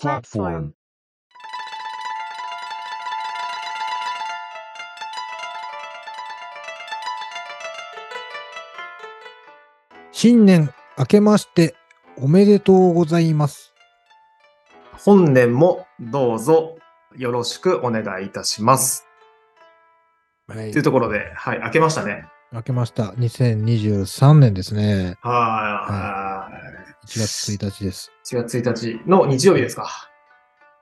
platform, 新年明けましておめでとうございます。本年もどうぞよろしくお願いいたします。はいというところで、はい、明けましたね。明けました。2023年ですね。はい。1月1日です。1月1日の日曜日ですか。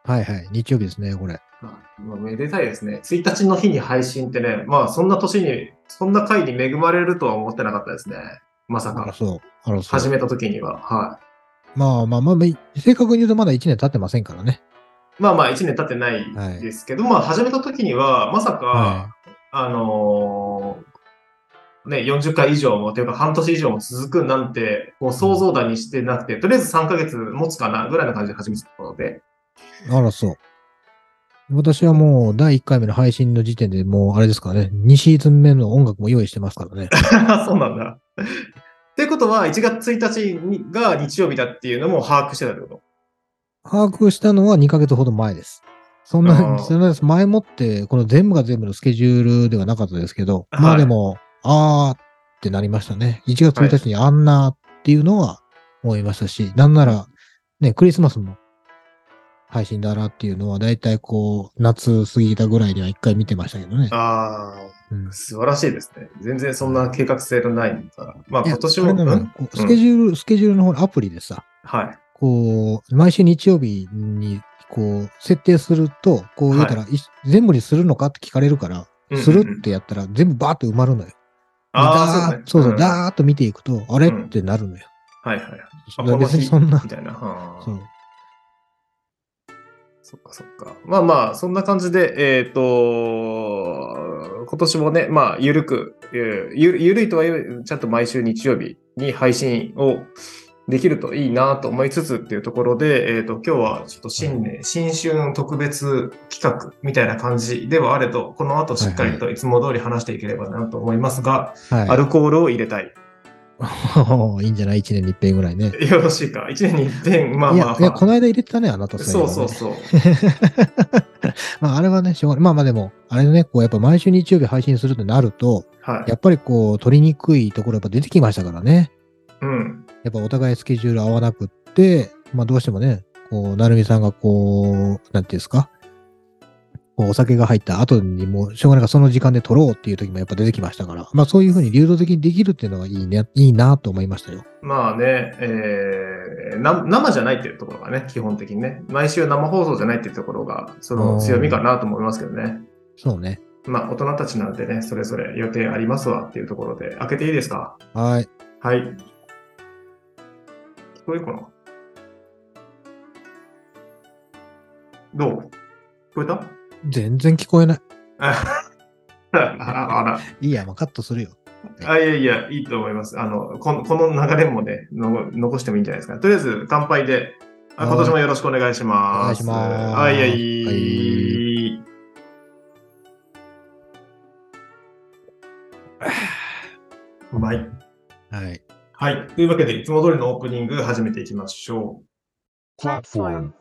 はいはい。日曜日ですね、これ。まあめでたいですね。1日の日に配信ってね、まあそんな年に、そんな回に恵まれるとは思ってなかったですね。まさか。そう。あら、そう。始めた時には。はまあまあまあ、まあ正確に言うとまだ1年経ってませんからね。い。まあまあ1年経ってないですけど、まあ始めた時には、まさか、はあのーね、40回以上も、というか半年以上も続くなんて、こう想像だにしてなくて、とりあえず3ヶ月持つかなぐらいの感じで始めてたので、い。あら、そう。私はもう第1回目の配信の時点でもうあれですからね、2シーズン目の音楽も用意してますからね。そうなんだ。ってことは、1月1日にが日曜日だっていうのも把握してたってこと？把握したのは2ヶ月ほど前です。そんな、そんな前もって、この全部が全部のスケジュールではなかったですけど、はいまあでも、あーってなりましたね。1月1日にあんなっていうのは思いましたし、なんなら、ね、クリスマスも配信だなっていうのは、だいたいこう、夏過ぎたぐらいには一回見てましたけどね。あうんあ、素晴らしいですね。全然そんな計画性のないんだ。まあ今年も、あれなのようん？スケジュール、スケジュールの方のアプリでさ、はい。こう、毎週日曜日に、こう、設定すると、こう言うたら、い全部にするのかって聞かれるから、うんするってやったら、全部バーって埋まるのよ。ああ、でそうそうだーっと見ていくと、あれうんってなるのよ。はいはい。あだから別にそんなみ、たいな。はあそう。そっかそっか。まあまあ、そんな感じで、えっ、と、今年もね、まあ、ゆるく、えーゆゆるいとはいえ、ちゃんと毎週日曜日に配信をできるといいなと思いつつっていうところで、えっ、と、今日はちょっと新年、新春特別企画みたいな感じではあれど、この後しっかりといつも通り話していければなと思いますが、アはルコールを入れたい。い。いいんじゃない？一年に一遍ぐらいね。よろしいか？一年に一遍、まあまあ、いや、いや、この間入れてたね、あなたそうそうう。そう。まあ、あれはね、しょうがない。まあまあでも、あれね、こう、やっぱ毎週日曜日配信するとなると、はい。やっぱりこう、取りにくいところやっぱ出てきましたからね。うん。やっぱお互いスケジュール合わなくって、まあどうしてもね、こう、なるみさんがこう、なんていうんですか、こうお酒が入った後にもうしょうがないからその時間で取ろうっていう時もやっぱ出てきましたから、まあそういうふうに流動的にできるっていうのはいいね、いいなと思いましたよ。まあね、えーな生じゃないっていうところがね、基本的にね、毎週生放送じゃないっていうところが、その強みかなと思いますけどね。そうね。まあ、大人たちなんでね、それぞれ予定ありますわっていうところで、開けていいですか？はい。はい。聞こえるかな？どう？聞こえた？全然聞こえない。あ ああら。いいや、もうカットするよ。あ、いやいや、いいと思います。あの、このこの流れもねの、残してもいいんじゃないですか。とりあえず、乾杯で、あはい今年もよろしくお願いします。お願いしますはい、はい。はいうまい。はい。はい。というわけで、いつも通りのオープニング始めていきましょ platform,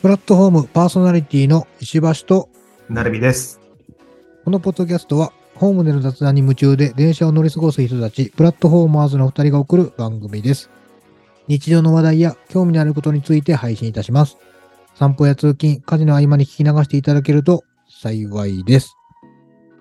プラットフォームパーソナリティの石橋と、う。なるみです。このポッドキャストは、ホームでの雑談に夢中で電車を乗り過ごす人たち、プラットフォーマーズの二人が送る番組です。日常の話題や興味のあることについて配信いたします。散歩や通勤、家事の合間に聞き流していただけると幸いです。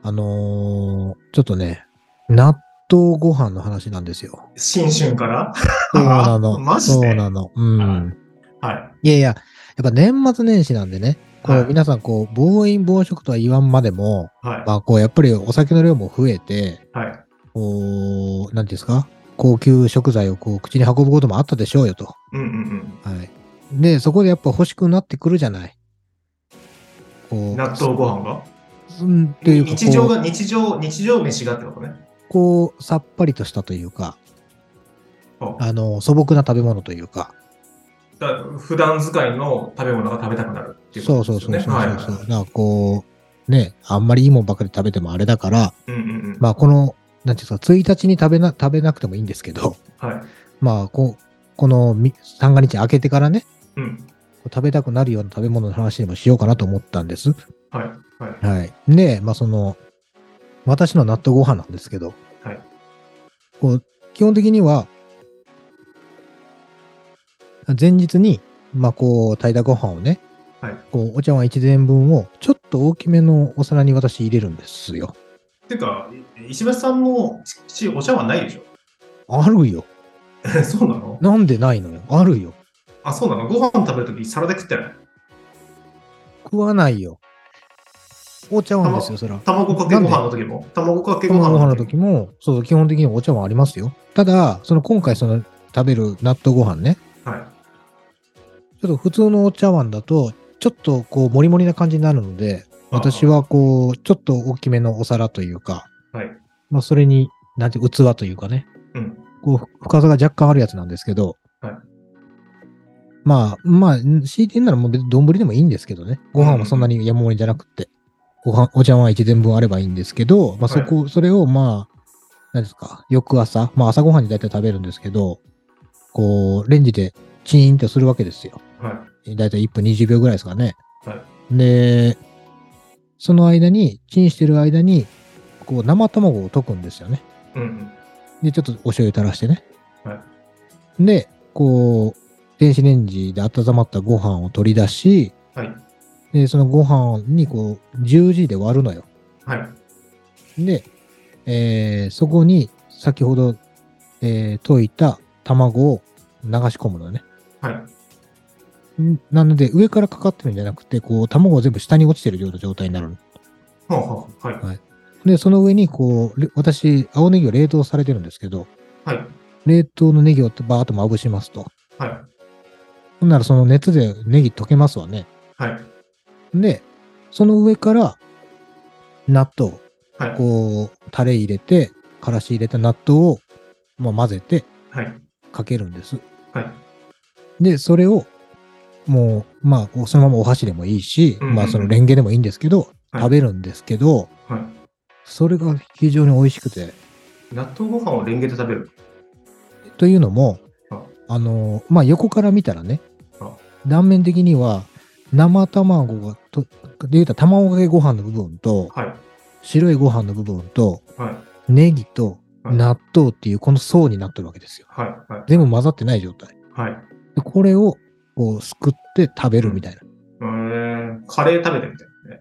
あのー、ちょっとね、納豆ご飯の話なんですよ。新春から？そうなの。マジで？そうなの。うん。はい。いやいや、やっぱ年末年始なんでね、こはいう皆さんこう、暴飲暴食とは言わんまでも、はい。まあこうやっぱりお酒の量も増えて、はい。こう、なんていうんですか、高級食材をこう口に運ぶこともあったでしょうよと。うんうんはい。で、そこでやっぱ欲しくなってくるじゃない。こうん。う、納豆ご飯が？うんっていうかこう日常が、日常、日常飯がってことね。こう、さっぱりとしたというか、ああの、素朴な食べ物というか、だ普段使いの食べ物が食べたくなるっていうそうそうそうそうそう。はいはいだからこう、ね、あんまりいいもんばっかり食べてもあれだから、うんうんうん。まあこの、なんていうんですか、1日に食べな、食べなくてもいいんですけど、はい。まあこう、このみ三が日明けてからね、うん。食べたくなるような食べ物の話でもしようかなと思ったんです。はい。はい。はい。で、まあその、私の納豆ご飯なんですけど、はい。こう、基本的には、前日に、まあこう、炊いたご飯をね、はい。こう、お茶碗一膳分を、ちょっと大きめのお皿に私入れるんですよ。ていうか、い石橋さんのちお茶碗ないでしょ？あるよ。えそうなの？なんでないのよ。あるよ。あ、そうなの？ご飯食べるとき皿で食ってない？食わないよ。お茶碗ですよ、そら。卵かけご飯の時も？卵かけご飯のの時もそう、基本的にお茶碗ありますよ。ただ、その今回その食べる納豆ご飯ね、はい。ちょっと普通のお茶碗だと、ちょっとこう、もりもりな感じになるので、私はこう、ちょっと大きめのお皿というか、はい。まあ、それに、なんて、器というかね、うん。こう、深さが若干あるやつなんですけど、はいまあ、まあ、強いて言うならもう別に丼でもいいんですけどね。ご飯はそんなに山盛りじゃなくって、ご飯、お茶碗一膳分あればいいんですけど、まあそこ、それをまあ、何ですか、翌朝、まあ朝ご飯に大体食べるんですけど、こう、レンジでチーンとするわけですよ。はい。大体1分20秒ぐらいですかね。はい。で、その間に、チンしてる間に、こう、生卵を溶くんですよね。うんうん。で、ちょっとお醤油垂らしてね。はで、こう、電子レンジで温まったご飯を取り出し、はい。で、そのご飯にこう、十字で割るのよ。はい。で、えーそこに先ほど、えー溶いた卵を流し込むのね。はい。んなので、上からかかってるんじゃなくて、こう、卵が全部下に落ちてるような状態になるの。ほうほう。はい。で、その上に、こう、れ私、青ネギを冷凍されてるんですけど、はい。冷凍のネギをバーッとまぶしますと。はい。ほんならその熱でネギ溶けますわね。はい。で、その上から、納豆、はい。こう、タレ入れて、からし入れた納豆を、まあ、混ぜてはい。かけるんです。はい。で、それを、もう、まあ、そのままお箸でもいいし、うんうんうんまあ、そのレンゲでもいいんですけど、はい食べるんですけど、はい。それが非常に美味しくて、納豆ご飯をレンゲで食べる。というのもあ、あの、まあ、横から見たらねあ、断面的には、生卵がと、で言うたら卵かけご飯の部分と、はい。白いご飯の部分と、はい。ネギとはい納豆っていうこの層になってるわけですよ。はい。はい。全部混ざってない状態。はい。でこれをこうすくって食べるみたいな。えー、カレー食べてみたいね。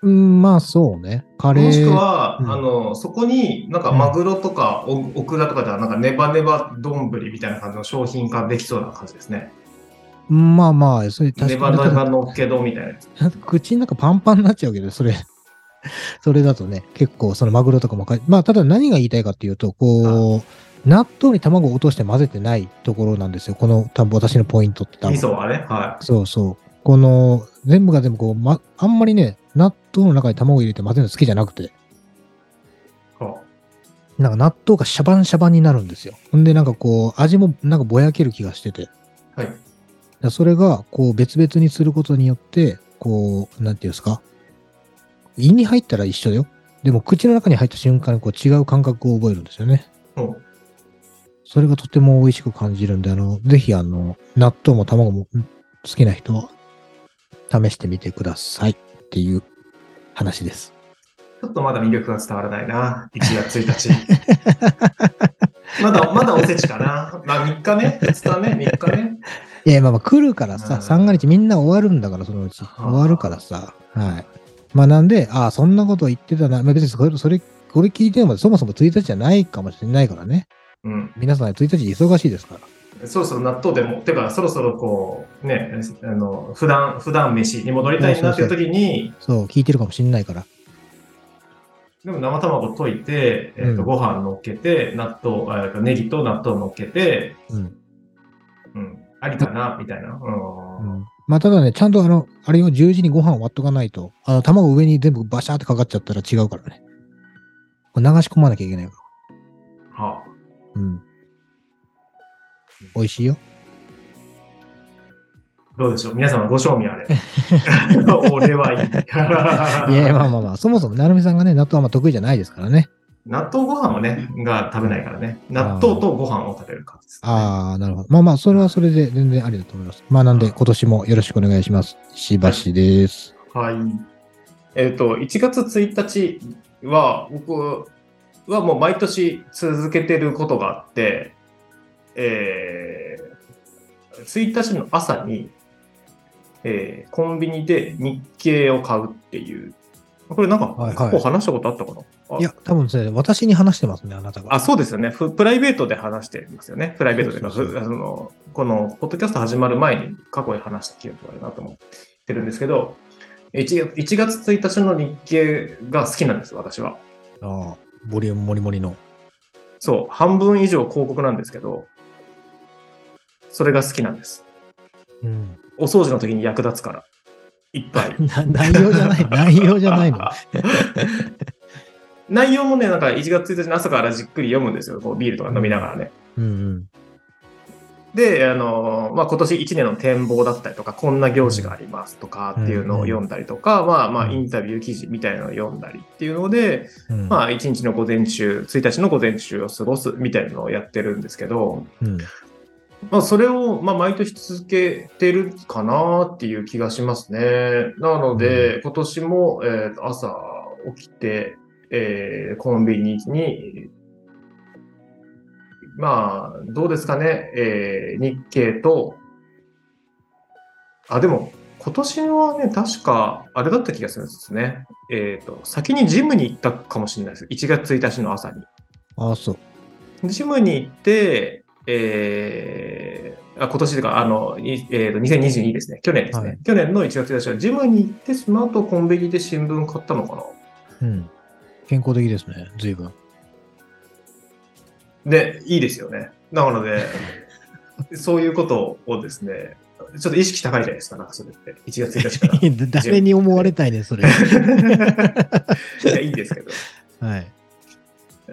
うん、まあそうね。カレー。もしくは、うんあの、そこになんかマグロとかおオクラとかではなんかネバネバ丼みたいな感じの商品化できそうな感じですね。まあまあ、それネ確かに。バネバのっけ丼みたいな。口の中パンパンになっちゃうけど、それ、それだとね、結構そのマグロとかもか、まあただ何が言いたいかっていうと、こう、納豆に卵を落として混ぜてないところなんですよ。この多分私のポイントって多分。味噌はね。はそうそう。この、全部が全部こう、ま、あんまりね、納豆の中に卵入れて混ぜるの好きじゃなくて、い。はなんか納豆がシャバンシャバンになるんですよ。ほんでなんかこう、味もなんかぼやける気がしてて。はい。それが、こう、別々にすることによって、こう、なんていうんですか？胃に入ったら一緒だよ。でも、口の中に入った瞬間にこう違う感覚を覚えるんですよね。ほそれがとても美味しく感じるんで、あの、ぜひ、あの、納豆も卵も好きな人は、試してみてくださいっていう話です。ちょっとまだ魅力が伝わらないな。1月1日。まだ、まだおせちかな。まあ3日ね。2日ね。3日ね。いや、まあまあ来るからさ、うん三が日みんな終わるんだから、そのうち。はあ終わるからさ。はい。まあなんで、ああ、そんなこと言ってたな。まあ別にそれ、それ、これ聞いてもそもそも1日じゃないかもしれないからね。うん。皆さん1日忙しいですから。そろそろ納豆でも、てか、そろそろこう、ね、あの、普段、普段飯に戻りたいなっていう時に、そう、聞いてるかもしれないから。でも生卵溶いて、えっ、と、うんご飯乗っけて、納豆、えーとネギと納豆乗っけて、うん。うん、ありかな、みたいな。ううん。ん、まあただね、ちゃんとあの、あれを十字にご飯を割っとかないと、あの、卵上に全部バシャーってかかっちゃったら違うからね。これ流し込まなきゃいけないから。はうん。美味しいよ。どうでしょう？皆様ご賞味あれ。俺はいい。いや、まあまあまあ、そもそも、なるみさんがね、納豆はまあ得意じゃないですからね。納豆ご飯をね、が食べないからね。納豆とご飯を食べる感じです、ね。ああ、なるほど。まあまあ、それはそれで全然ありだと思います。まあなんで、今年もよろしくお願いします。石橋です。はい。えっ、と、1月1日は、僕はもう毎年続けてることがあって、えー、1日の朝に、えーコンビニで日経を買うっていう。これなんか、はいはい過去話したことあったかな、あいや、多分ですね、私に話してますね、あなたが。あ、そうですよね。ふプライベートで話してますよね。プライベートでそのこの、ポッドキャスト始まる前に過去に話した記憶があるなと思ってるんですけど、1月 ,1 月1日の日経が好きなんです、私は。ああ、ボリュームもりもりの。そう、半分以上広告なんですけど、それが好きなんです。うん。お掃除の時に役立つから。いっぱい。な内容じゃない、内容じゃないの。内容もね、なんか1月1日の朝からじっくり読むんですよ。こうビールとか飲みながらね。うんうん。で、あの、まあ、今年1年の展望だったりとか、こんな行事がありますとかっていうのを読んだりとか、まあまあ、うん。インタビュー記事みたいなのを読んだりっていうので、うん、まあ、1日の午前中、1日の午前中を過ごすみたいなのをやってるんですけど、うん。まあ、それを、まあ、毎年続けてるかなっていう気がしますね。なので、今年も、えーと朝起きて、えーコンビニに、まあ、どうですかね、えー日経と、あ、でも、今年はね、確か、あれだった気がするんですね。えっ、と、先にジムに行ったかもしれないです。1月1日の朝に。ああ、そう。でジムに行って、えー、あ今年というか、あの、いえー、と2022ですね。去年ですね。はい去年の1月1日はジムに行って、その後コンビニで新聞買ったのかな。うん。健康的ですね、随分。で、いいですよね。なので、そういうことをですね、ちょっと意識高いじゃないですか、なんかそれって。1月1日から。誰に思われたいね、それ。いや、いいんですけど。はい。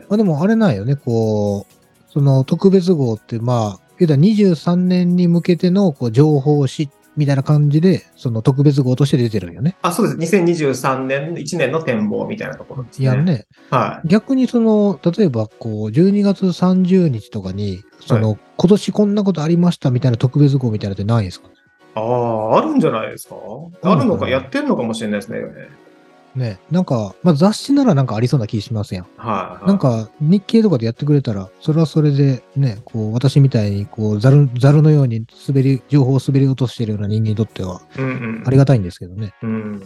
まあでもあれなんよね、こう、その特別号って、まあ、言うたら23年に向けてのこう情報誌みたいな感じで、その特別号として出てるんよね。あ、そうです。2023年、1年の展望みたいなところですね。いやね、はい。逆にその、例えばこう、12月30日とかに、その、今年こんなことありましたみたいな特別号みたいなのってないんですかね？ああ、あるんじゃないですか？あるのか、うんやってんのかもしれないですね。ね、なんか、まあ雑誌ならなんかありそうな気しますやん。はい、はい。なんか日経とかでやってくれたら、それはそれでね、こう、私みたいに、こう、ザル、ザルのように滑り、情報を滑り落としてるような人間にとっては、うんうん、ありがたいんですけどね。うん。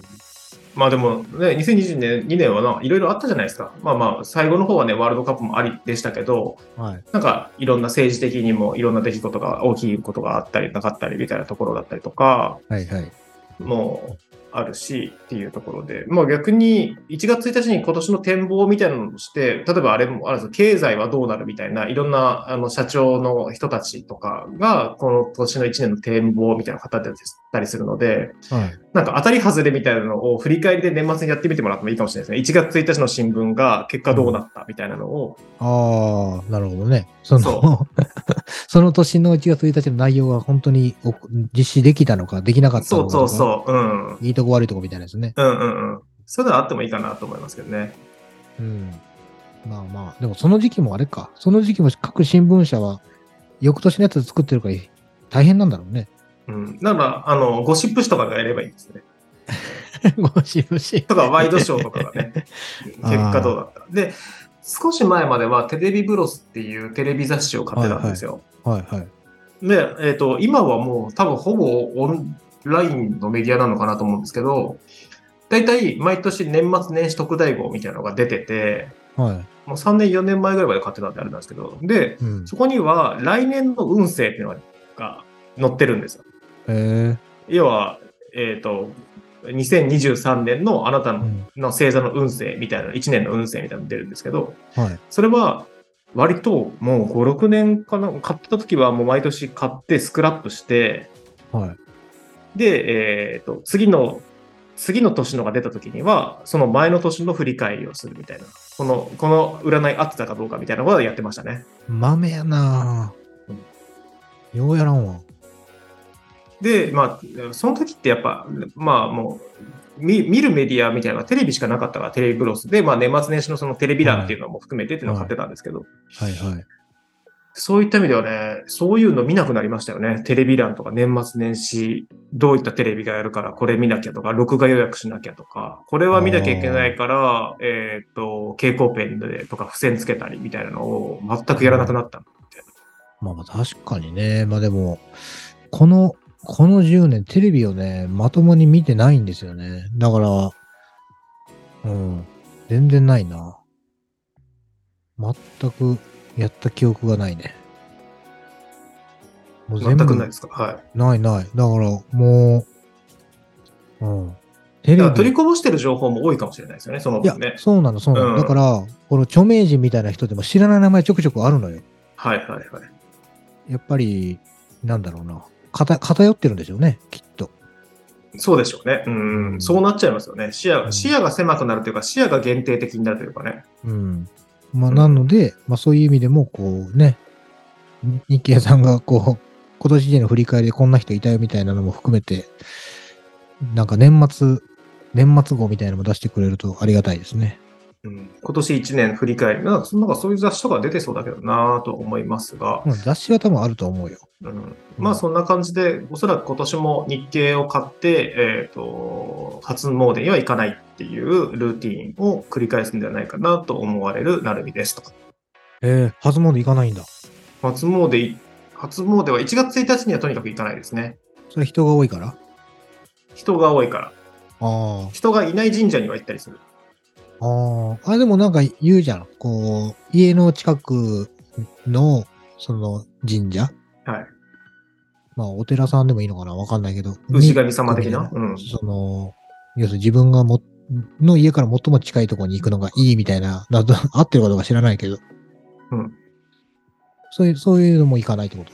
まあでもね、2022年2年はないろいろあったじゃないですか。まあまあ、最後の方はね、ワールドカップもありでしたけど、はい。なんかいろんな政治的にもいろんな出来事が、大きいことがあったりなかったりみたいなところだったりとか、はいはい。もあるしっていうところで、まあ逆に1月1日に今年の展望みたいなのをして、例えばあれもあるんです経済はどうなるみたいな、いろんなあの社長の人たちとかが、この年の1年の展望みたいな方でたりするので、はい。なんか当たり外れみたいなのを振り返りで年末にやってみてもらってもいいかもしれないですね。1月1日の新聞が結果どうなったみたいなのを、ああ、なるほどね。その、そ その年の1月1日の内容が本当にお実施できたのか、できなかったそうのかとか。そうそう、うん。うんいいとこ悪いとこみたいなですね。うんうん。そういうのはあってもいいかなと思いますけどね。うん。まあまあ、でもその時期もあれか。その時期も各新聞社は、翌年のやつ作ってるから大変なんだろうね。うん。だから、あの、ゴシップ誌とかがやればいいんですね。ごしぶし。とか、ワイドショーとかがね、結果どうだった。で、少し前まではテレビブロスっていうテレビ雑誌を買ってたんですよ。はいはい。で、えっ、と、今はもう多分ほぼオンラインのメディアなのかなと思うんですけど、大体毎年年末年始特大号みたいなのが出てて、はい。もう3年4年前ぐらいまで買ってたんであれなんですけど、で、うん。そこには来年の運勢っていうのが載ってるんですよ。へ要は、えっ、と、2023年のあなたの。の星座の運勢みたいな、1年の運勢みたいなの出るんですけど、はい。それは割ともう5、6年かな、買ってた時はもう毎年買ってスクラップして、はい。で、えっ、と、次の、次の年のが出た時には、その前の年の振り返りをするみたいな。この、この占い合ってたかどうかみたいなことをやってましたね。豆やなぁ。ようやらんわ。で、まあ、その時ってやっぱ、まあもう、見見るメディアみたいなのがテレビしかなかったから、テレビブロスで、まあ年末年始のそのテレビ欄っていうのも含めてっていうのを買ってたんですけど、はいはい。そういった意味ではね、そういうの見なくなりましたよね。テレビ欄とか年末年始、どういったテレビがやるからこれ見なきゃとか、録画予約しなきゃとか、これは見なきゃいけないから、えっ、と、蛍光ペンでとか付箋つけたりみたいなのを全くやらなくなったみたいな。まあまあ確かにね。まあでも、この、この10年テレビをね、まともに見てないんですよね。だから、うん、全然ないな。全くやった記憶がないね。もう全くないですか？はい。ないない。だから、もう、うん。テレビ取りこぼしてる情報も多いかもしれないですよね、そのいね、。そうなの、そうなの。うんだから、この著名人みたいな人でも知らない名前ちょくちょくあるのよ。はいはいはい。やっぱり、なんだろうな。偏偏ってるんでしょうね、きっと。そうでしょうね。うん、うんそうなっちゃいますよね。視野うんが、視野が狭くなるというか、視野が限定的になるというかね。うん。まあ、うんなので、まあそういう意味でも、こうね、に日経さんがこう、今年での振り返りでこんな人いたよみたいなのも含めて、なんか年末、年末号みたいなのも出してくれるとありがたいですね。うん、今年1年振り返り、なんかそなんかそういう雑誌とか出てそうだけどなぁと思いますが、まあ雑誌は多分あると思うよ。うん、まあそんな感じで、おそらく今年も日経を買って、えっ、と、初詣には行かないっていうルーティンを繰り返すんではないかなと思われるなるみですと。ええ初詣行かないんだ。初詣い、初詣は1月1日にはとにかく行かないですね。それ人が多いから？人が多いから。あ人がいない神社には行ったりする。あ。あでもなんか言うじゃん。こう、家の近くの、その神社？はい。まあ、お寺さんでもいいのかな？わかんないけど。牛神様的な？にうんその、要するに自分がも、の家から最も近いところに行くのがいいみたいな、など 合ってるかどうか知らないけど。うん。そういう、そういうのも行かないってこと？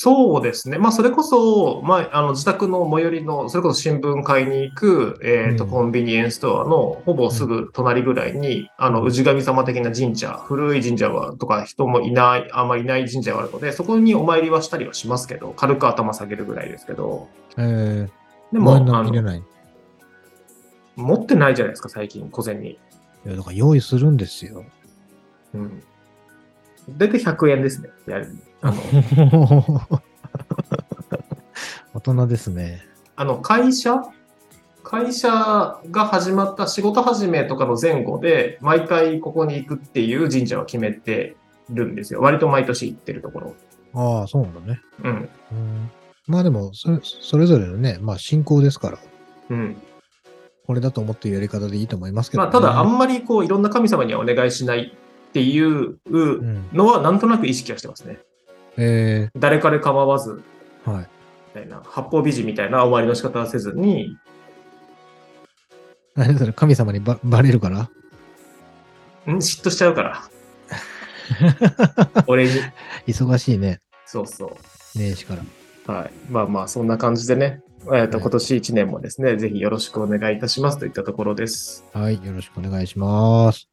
そうですね。まあ、それこそ、まあ、あの、自宅の最寄りの、それこそ新聞買いに行く、えっ、と、うんコンビニエンスストアのほぼすぐ隣ぐらいに、あの、氏神様的な神社、古い神社は、とか人もいない、あんまりいない神社があるので、そこにお参りはしたりはしますけど、軽く頭下げるぐらいですけど、ええでも、あ持ってないじゃないですか、最近、小銭に。や、だから用意するんですよ。うん。大体100円ですね、やるに。あの、大人ですね。あの、会社？会社が始まった仕事始めとかの前後で、毎回ここに行くっていう神社は決めてるんですよ。割と毎年行ってるところ。ああ、そうなんだね。うん。うん、まあでもそれ、それぞれのね、まあ信仰ですから、うん。これだと思っているやり方でいいと思いますけど、まあ、ただ、あんまりこう、いろんな神様にはお願いしないっていううん。のは、なんとなく意識はしてますね。え誰かで構わず、えはい。みたいな、八方美人みたいな終わりの仕方はせずに、何それ、神様にばバレるから？ん？嫉妬しちゃうから。俺に。忙しいね、そうそう。年始から。はい。まあまあ、そんな感じでね、えっとはい今年1年もですね、ぜひよろしくお願いいたしますといったところです。はい、よろしくお願いします。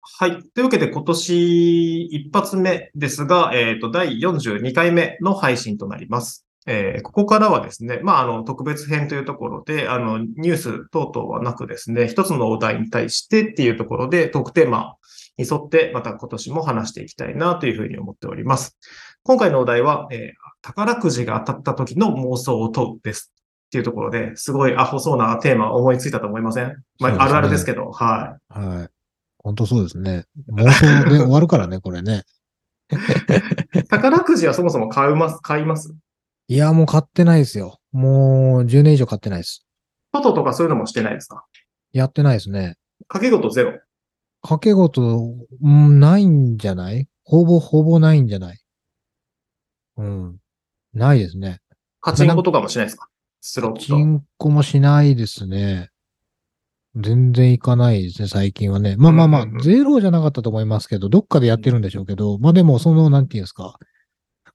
はい。というわけで、今年一発目ですが、えっ、と、第42回目の配信となります。えーここからはですね、まあ、あの、特別編というところで、あの、ニュース等々はなくですね、一つのお題に対してっていうところで、トークテーマに沿って、また今年も話していきたいなというふうに思っております。今回のお題は、えー宝くじが当たった時の妄想を問うです。っていうところで、すごいアホそうなテーマを思いついたと思いません？まあ、ねあるあるですけど、はい。はい。本当そうですね。妄想で終わるからね、これね。宝くじはそもそも買います、買います？いや、もう買ってないですよ。もう10年以上買ってないです。トトとかそういうのもしてないですか？やってないですね。掛け事ゼロ？掛け事、うん、ないんじゃない？ほぼほぼないんじゃない？うん。ないですね。カチンコとかもしないですか？スロッチト。ンコもしないですね。全然行かないですね、最近はね。まあまあまあうんうんうん、ゼロじゃなかったと思いますけど、どっかでやってるんでしょうけど、まあでも、その、なんていうんですか、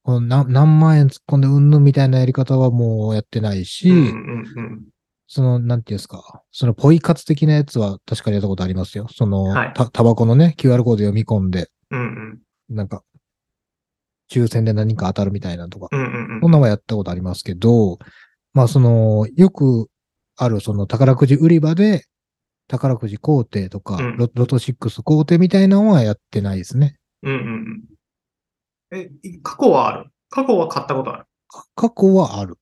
この何何万円突っ込んでうんぬんみたいなやり方はもうやってないし、うんうんうん。その、なんていうんですか、そのポイ活的なやつは確かにやったことありますよ。その、はいた、タバコのね、QR コード読み込んで、うんうん。なんか、抽選で何か当たるみたいなのとか。うんうんそんなんはやったことありますけど、まあその、よくあるその宝くじ売り場で、宝くじ工程とか、うんロロト6工程みたいなのはやってないですね。うん。うんうんうん。え、い過去はある？過去は買ったことある？か過去はある。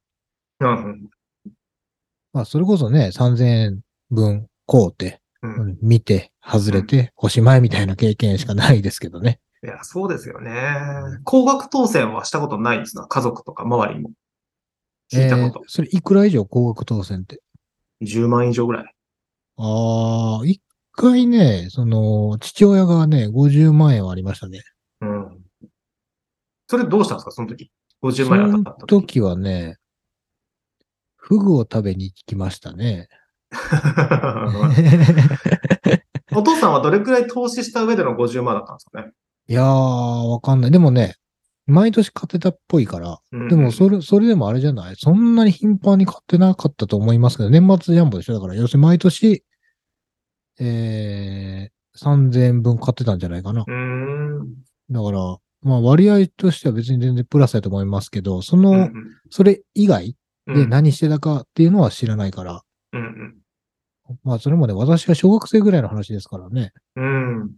うんうん。まあそれこそね、3000円分工程、うんうん見て、外れて、おしまいみたいな経験しかないですけどね。いや、そうですよね。高額当選はしたことないんですな。家族とか周りにも。聞いたことえー。それいくら以上高額当選って？10万以上ぐらい。ああ、一回ね、その、父親がね、50万円はありましたね。うん。それどうしたんですか？その時。50そ万円当のたった時。時はね、フグを食べに行きましたね。お父さんはどれくらい投資した上での50万だったんですかね？いやー、わかんない。でもね、毎年買ってたっぽいから、うんでもそれ、それでもあれじゃない？そんなに頻繁に買ってなかったと思いますけど、年末ジャンボでしょ？だから、要するに毎年、えー、3000円分買ってたんじゃないかな。だから、まあ割合としては別に全然プラスだと思いますけど、その、うんそれ以外うん。で何してたかっていうのは知らないから、うんまあそれもね、私が小学生ぐらいの話ですからね。うん。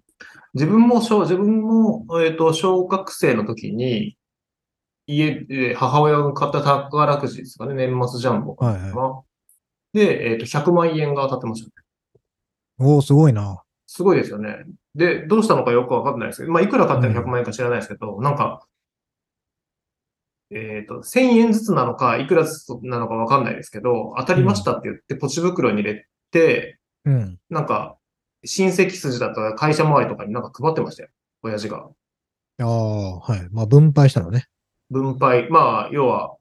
うん。自分も小、自分も、えっ、と、小学生の時に、家で母親が買った宝くじですかね、年末ジャンボかな。はいで、えっ、と、100万円が当たってましたね。おー、すごいな。すごいですよね。で、どうしたのかよくわかんないですけど、まあ、いくら買ったら100万円か知らないですけど、なんか、えっ、と、1000円ずつなのか、いくらずつなのかわかんないですけど、当たりましたって言って、ポチ袋に入れて、うん。なんか、親戚筋だったら会社周りとかになんか配ってましたよ。親父が。ああ、はい。まあ分配したのね。分配。まあ、要は、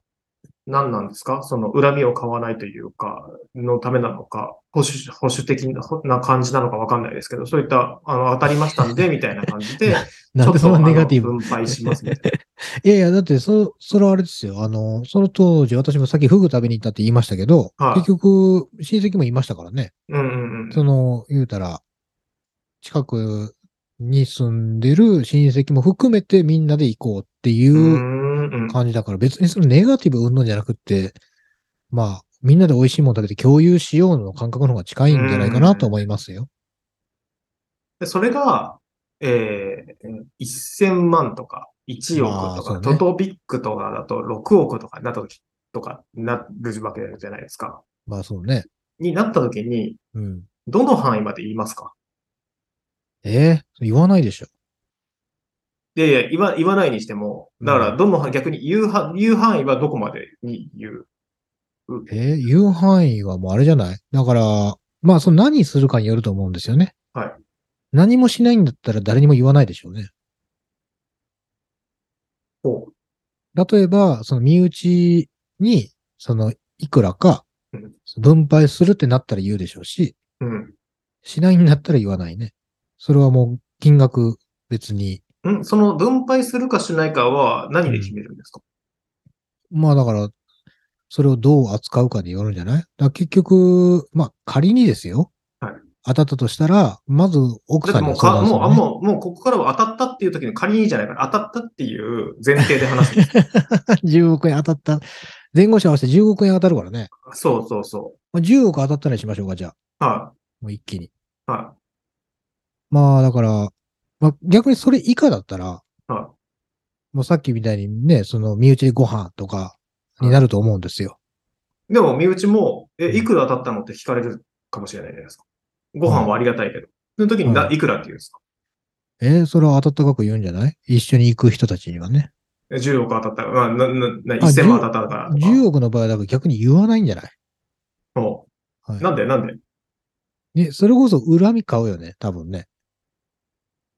何なんですか？その恨みを買わないというか、のためなのか、保守、保守的な感じなのかわかんないですけど、そういった、あの、当たりましたんで、みたいな感じで、なんでそんなネガティブ？分配しますみたいな。いやいや、だって、そ、それはあれですよ。あの、その当時、私もさっきフグ食べに行ったって言いましたけど、はい結局、親戚もいましたからね。うんうんうん。その、言うたら、近くに住んでる親戚も含めてみんなで行こうっていう感じだから、別にそのネガティブ云々じゃなくって、まあ、みんなで美味しいもの食べて共有しようの感覚の方が近いんじゃないかなと思いますよ。でそれが、えー、1000万とか、1億とか、ねトトビックとかだと6億とかになった時とかなるわけじゃないですか。まあそうね。になった時に、うん。どの範囲まで言いますか？えー言わないでしょ。いやいや、言わ言わないにしても、だから、どの、逆に言うは言う範囲はどこまでに言うえー言う範囲はもうあれじゃない？だから、まあ、その何するかによると思うんですよね。はい。何もしないんだったら誰にも言わないでしょうね。ほ例えば、その身内に、その、いくらかうん、分配するってなったら言うでしょうし、う。うん。しないんだったら言わないね。それはもう、金額別に。んその分配するかしないかは何で決めるんですか、まあだから、それをどう扱うかでよるんじゃない？だ結局、まあ仮にですよ。はい当たったとしたら、まず奥さんにもうか、もう、もう、もうここからは当たったっていう時に仮にじゃないから、当たったっていう前提で話すんです。10億円当たった。前後者合わせて10億円当たるからね。そうそうそまあ、10億当たったらにしましょうか、じゃあ。う。はもう一気に。い。はまあだから、まあ逆にそれ以下だったら、い。はもうさっきみたいにね、その身内でご飯とかになると思うんですよ。い。でも、身内も、え、いくら当たったのって聞かれるかもしれないじゃないですか。ご飯はありがたいけど。その時にな、はいいくらって言うんですか？えーそれは当たったかく言うんじゃない？一緒に行く人たちにはね。え ?10 億当たった。まあ、な、な、な、あ1000万当たったからとか。10億の場合だと逆に言わないんじゃない、もはうなんでなんで？い、ね、それこそ恨み買うよね、多分ね。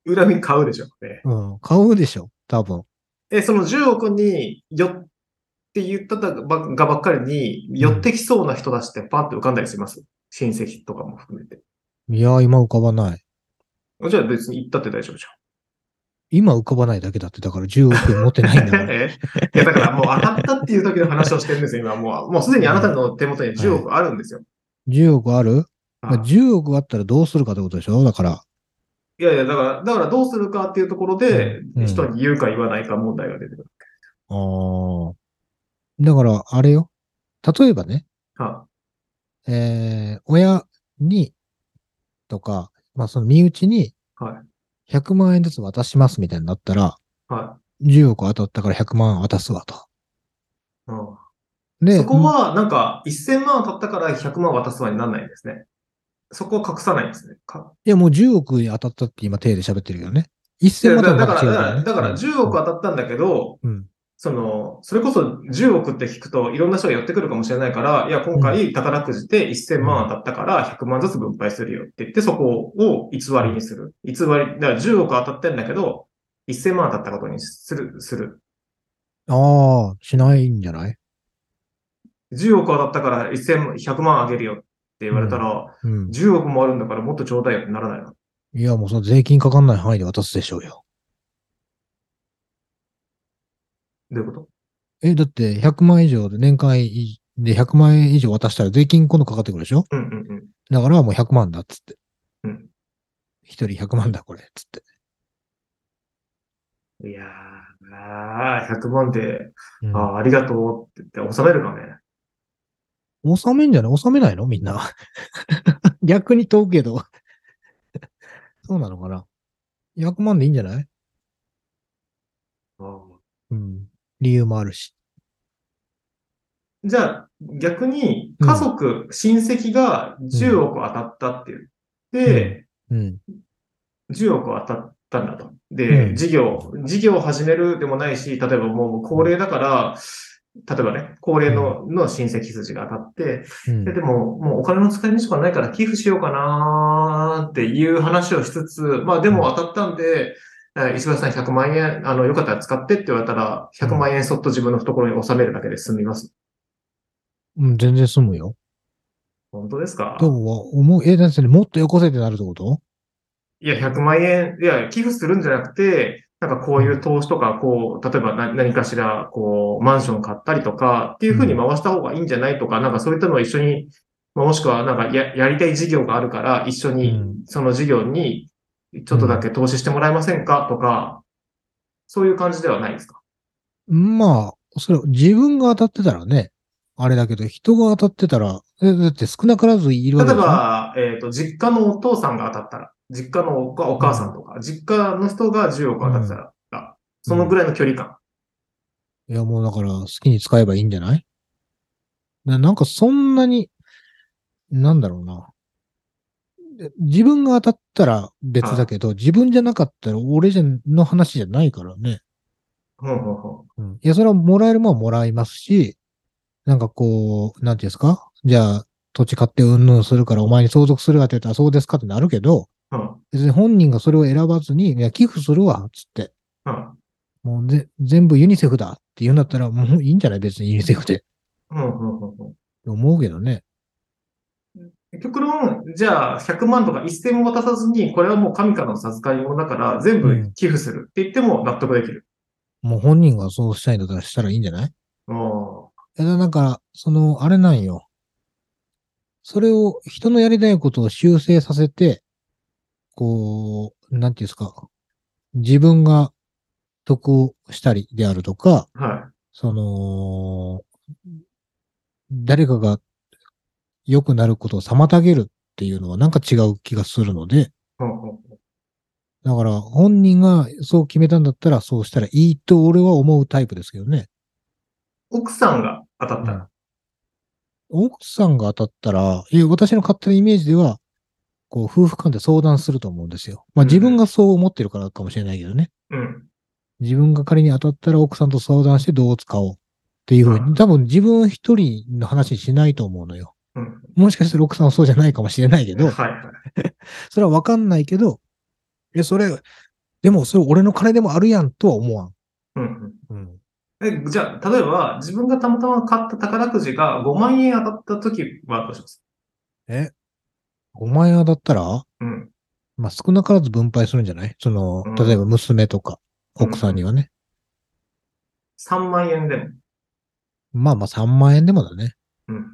恨み買うでしょ。ね、うん、買うでしょ、多分。え、その10億によって言ったががばっかりに、寄ってきそうな人たちってパッと浮かんだりします？親戚とかも含めて。いや、今浮かばない。じゃあ別に言ったって大丈夫じ今浮かばないだけだって、だから10億円持ってないんだゃん。から。えいや、だからもう当たったっていう時の話をしてるんですよ、今もう。もうすでにあなたの手元に10億あるんですよ。10億ある、まあ、はい10億あったらどうするかってことでしょ？だから。いやいや、だから、だからどうするかっていうところで、うん人に言うか言わないか問題が出てくる。ああ。だから、あれよ。例えばね、はえー、親に、とか、まあその身内にい。はい。100万円ずつ渡しますみたいになったら、は10億当たったから100万渡すわと。い。うんで、そこは、なんか、1000万当たったから100万渡すわにならないんですね。そこは隠さないんですね。かいやもう10億当たったって今手で喋ってるけどね。い1000や万だだから、だから、だから10億当たったんだけど、うん。その、それこそ10億って聞くといろんな人が寄ってくるかもしれないから、いや、今回宝くじで1000万当たったから100万ずつ分配するよって言って、そこを偽りにする。偽り、だから10億当たってんだけど、1000万当たったことにする、する。ああ、しないんじゃない？10億当たったから1000、100万あげるよって言われたら、うん。10億もあるんだからもっとちょうだいよってならないの？いやもうその税金かかんない範囲で渡すでしょうよ。どういうこと？え、だって100万以上で年間いで100万円以上渡したら税金今度かかってくるでしょ？うんうんうん。だからもう100万だっつって。うん。一人100万だこれ、つって。いやー、あー100万で、うんあーありがとうって言って収めるかね。収めんじゃない？収めないの？みんな。逆に問うけど。そうなのかな ?100 万でいいんじゃない？うん。理由もあるし。じゃあ、逆に家族、親戚が10億当たったって言って、うん。10億当たったんだと。で、うん事業、事業を始めるでもないし、例えばもう高齢だから、例えばね、高齢のの親戚筋が当たって、うん。ででも、もうお金の使い道がないから寄付しようかなーっていう話をしつつ、まあでも当たったんで、え石橋さん100万円、あの、よかったら使ってって言われたら、100万円そっと自分の懐に収めるだけで済みます。うん、全然済むよ。本当ですか？とは思う？え、だってね？もっとよこせってなるってこと？いや、100万円、いや、寄付するんじゃなくて、なんかこういう投資とか、こう、例えば何何かしら、こう、マンション買ったりとか、っていうふうに回した方がいいんじゃないとか、なんかそういったのを一緒に、まあもしくはなんかややりたい事業があるから、一緒うにん。その事業にちょっとだけ投資してもらえませんかとか、そういう感じではないですか？まあ、それ、自分が当たってたらね、あれだけど、人が当たってたら、えだって少なからずいるわ例えけでしょ？ば、えっ、と、実家のお父さんが当たったら、実家のお母お母さんとか、実家の人が10億当たってたら、あそのぐらいの距離感。いや、もうだから好きに使えばいいんじゃない？ななんかそんなに、なんだろうな。で自分が当たったら別だけど、自分じゃなかったら俺じゃの話じゃないからね。うん。いや、それはもらえるもんはもらいますし、なんかこう、なんていうんですか？じゃあ、土地買ってうんぬんするからお前に相続するわって言ったらそうですかってなるけど、うん別に本人がそれを選ばずに、いや、寄付するわ、つって。うんもうぜ全部ユニセフだって言うんだったら、もういいんじゃない？別にユニセフで。うんうんうんうん思うけどね。極論、じゃあ100万とか1000も渡さずに、これはもう神からの授かり物だから全部寄付するって言っても納得できる。もう本人がそうしたいんだったらしたらいいんじゃない？おいや、だから、その、あれなんよ。それを、人のやりたいことを修正させて、こう、なんていうんですか。自分が得をしたりであるとか、ーはその、誰かが良くなることを妨げるっていうのはなんか違う気がするので、だから本人がそう決めたんだったらそうしたらいいと俺は思うタイプですけどね。奥さんが当たったら。奥さんが当たったら、いや、私の勝手なイメージでは、こう、夫婦間で相談すると思うんですよ。まあうん自分がそう思ってるからかもしれないけどね。うん。自分が仮に当たったら奥さんと相談してどう使おうっていうふううんに、多分自分一人の話にしないと思うのよ。うん。もしかしたら奥さんはそうじゃないかもしれないけど、はいはい。それはわかんないけど、え、それ、でもそれ俺の金でもあるやんとは思わんうん。うんえ、じゃあ、例えば、自分がたまたま買った宝くじが5万円当たった時はどうします？え ?5 万円当たったらうん。まあ少なからず分配するんじゃない？そのうん、例えば娘とか、奥さんにはね。3万円でも。まあまあ3万円でもだね。うん。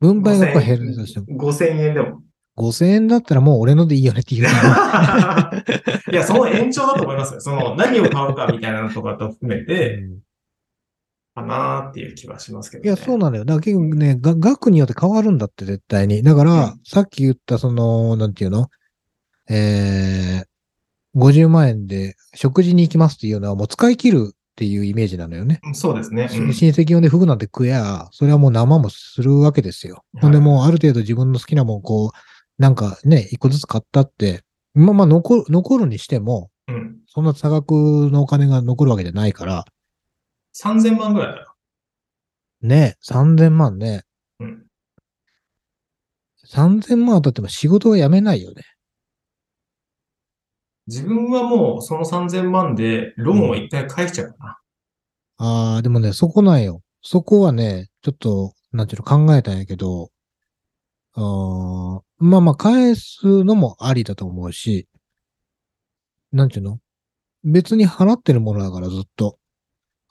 分配額は減るとしても。5000円でも。5000円だったらもう俺のでいいよねって言う。いや、その延長だと思いますよ。その、何を買うかみたいなのとかと含めて、うんかなーっていう気はしますけど、ね。いや、そうなのよ。だから結局ね、が額によって変わるんだって絶対に。だから、うんさっき言ったその、なんていうの？えー、50万円で食事に行きますっていうのはもう使い切るっていうイメージなのよね。うんそうですね。しうん親戚用で服なんて食えや、それはもう生もするわけですよ。はいほんでもうある程度自分の好きなもんこう、なんかね、一個ずつ買ったって、まあまあ残る、残るにしても、うん。そんな差額のお金が残るわけじゃないから、3000万ぐらいだよ。ね、3000万ね。うん。3000万当たっても仕事は辞めないよね。自分はもうその3000万でローンを一回返しちゃうかな。ああ、でもね、そこなんよ。そこはね、ちょっと、なんていうの考えたんやけど、あーまあまあ返すのもありだと思うし、なんていうの？別に払ってるものだからずっと。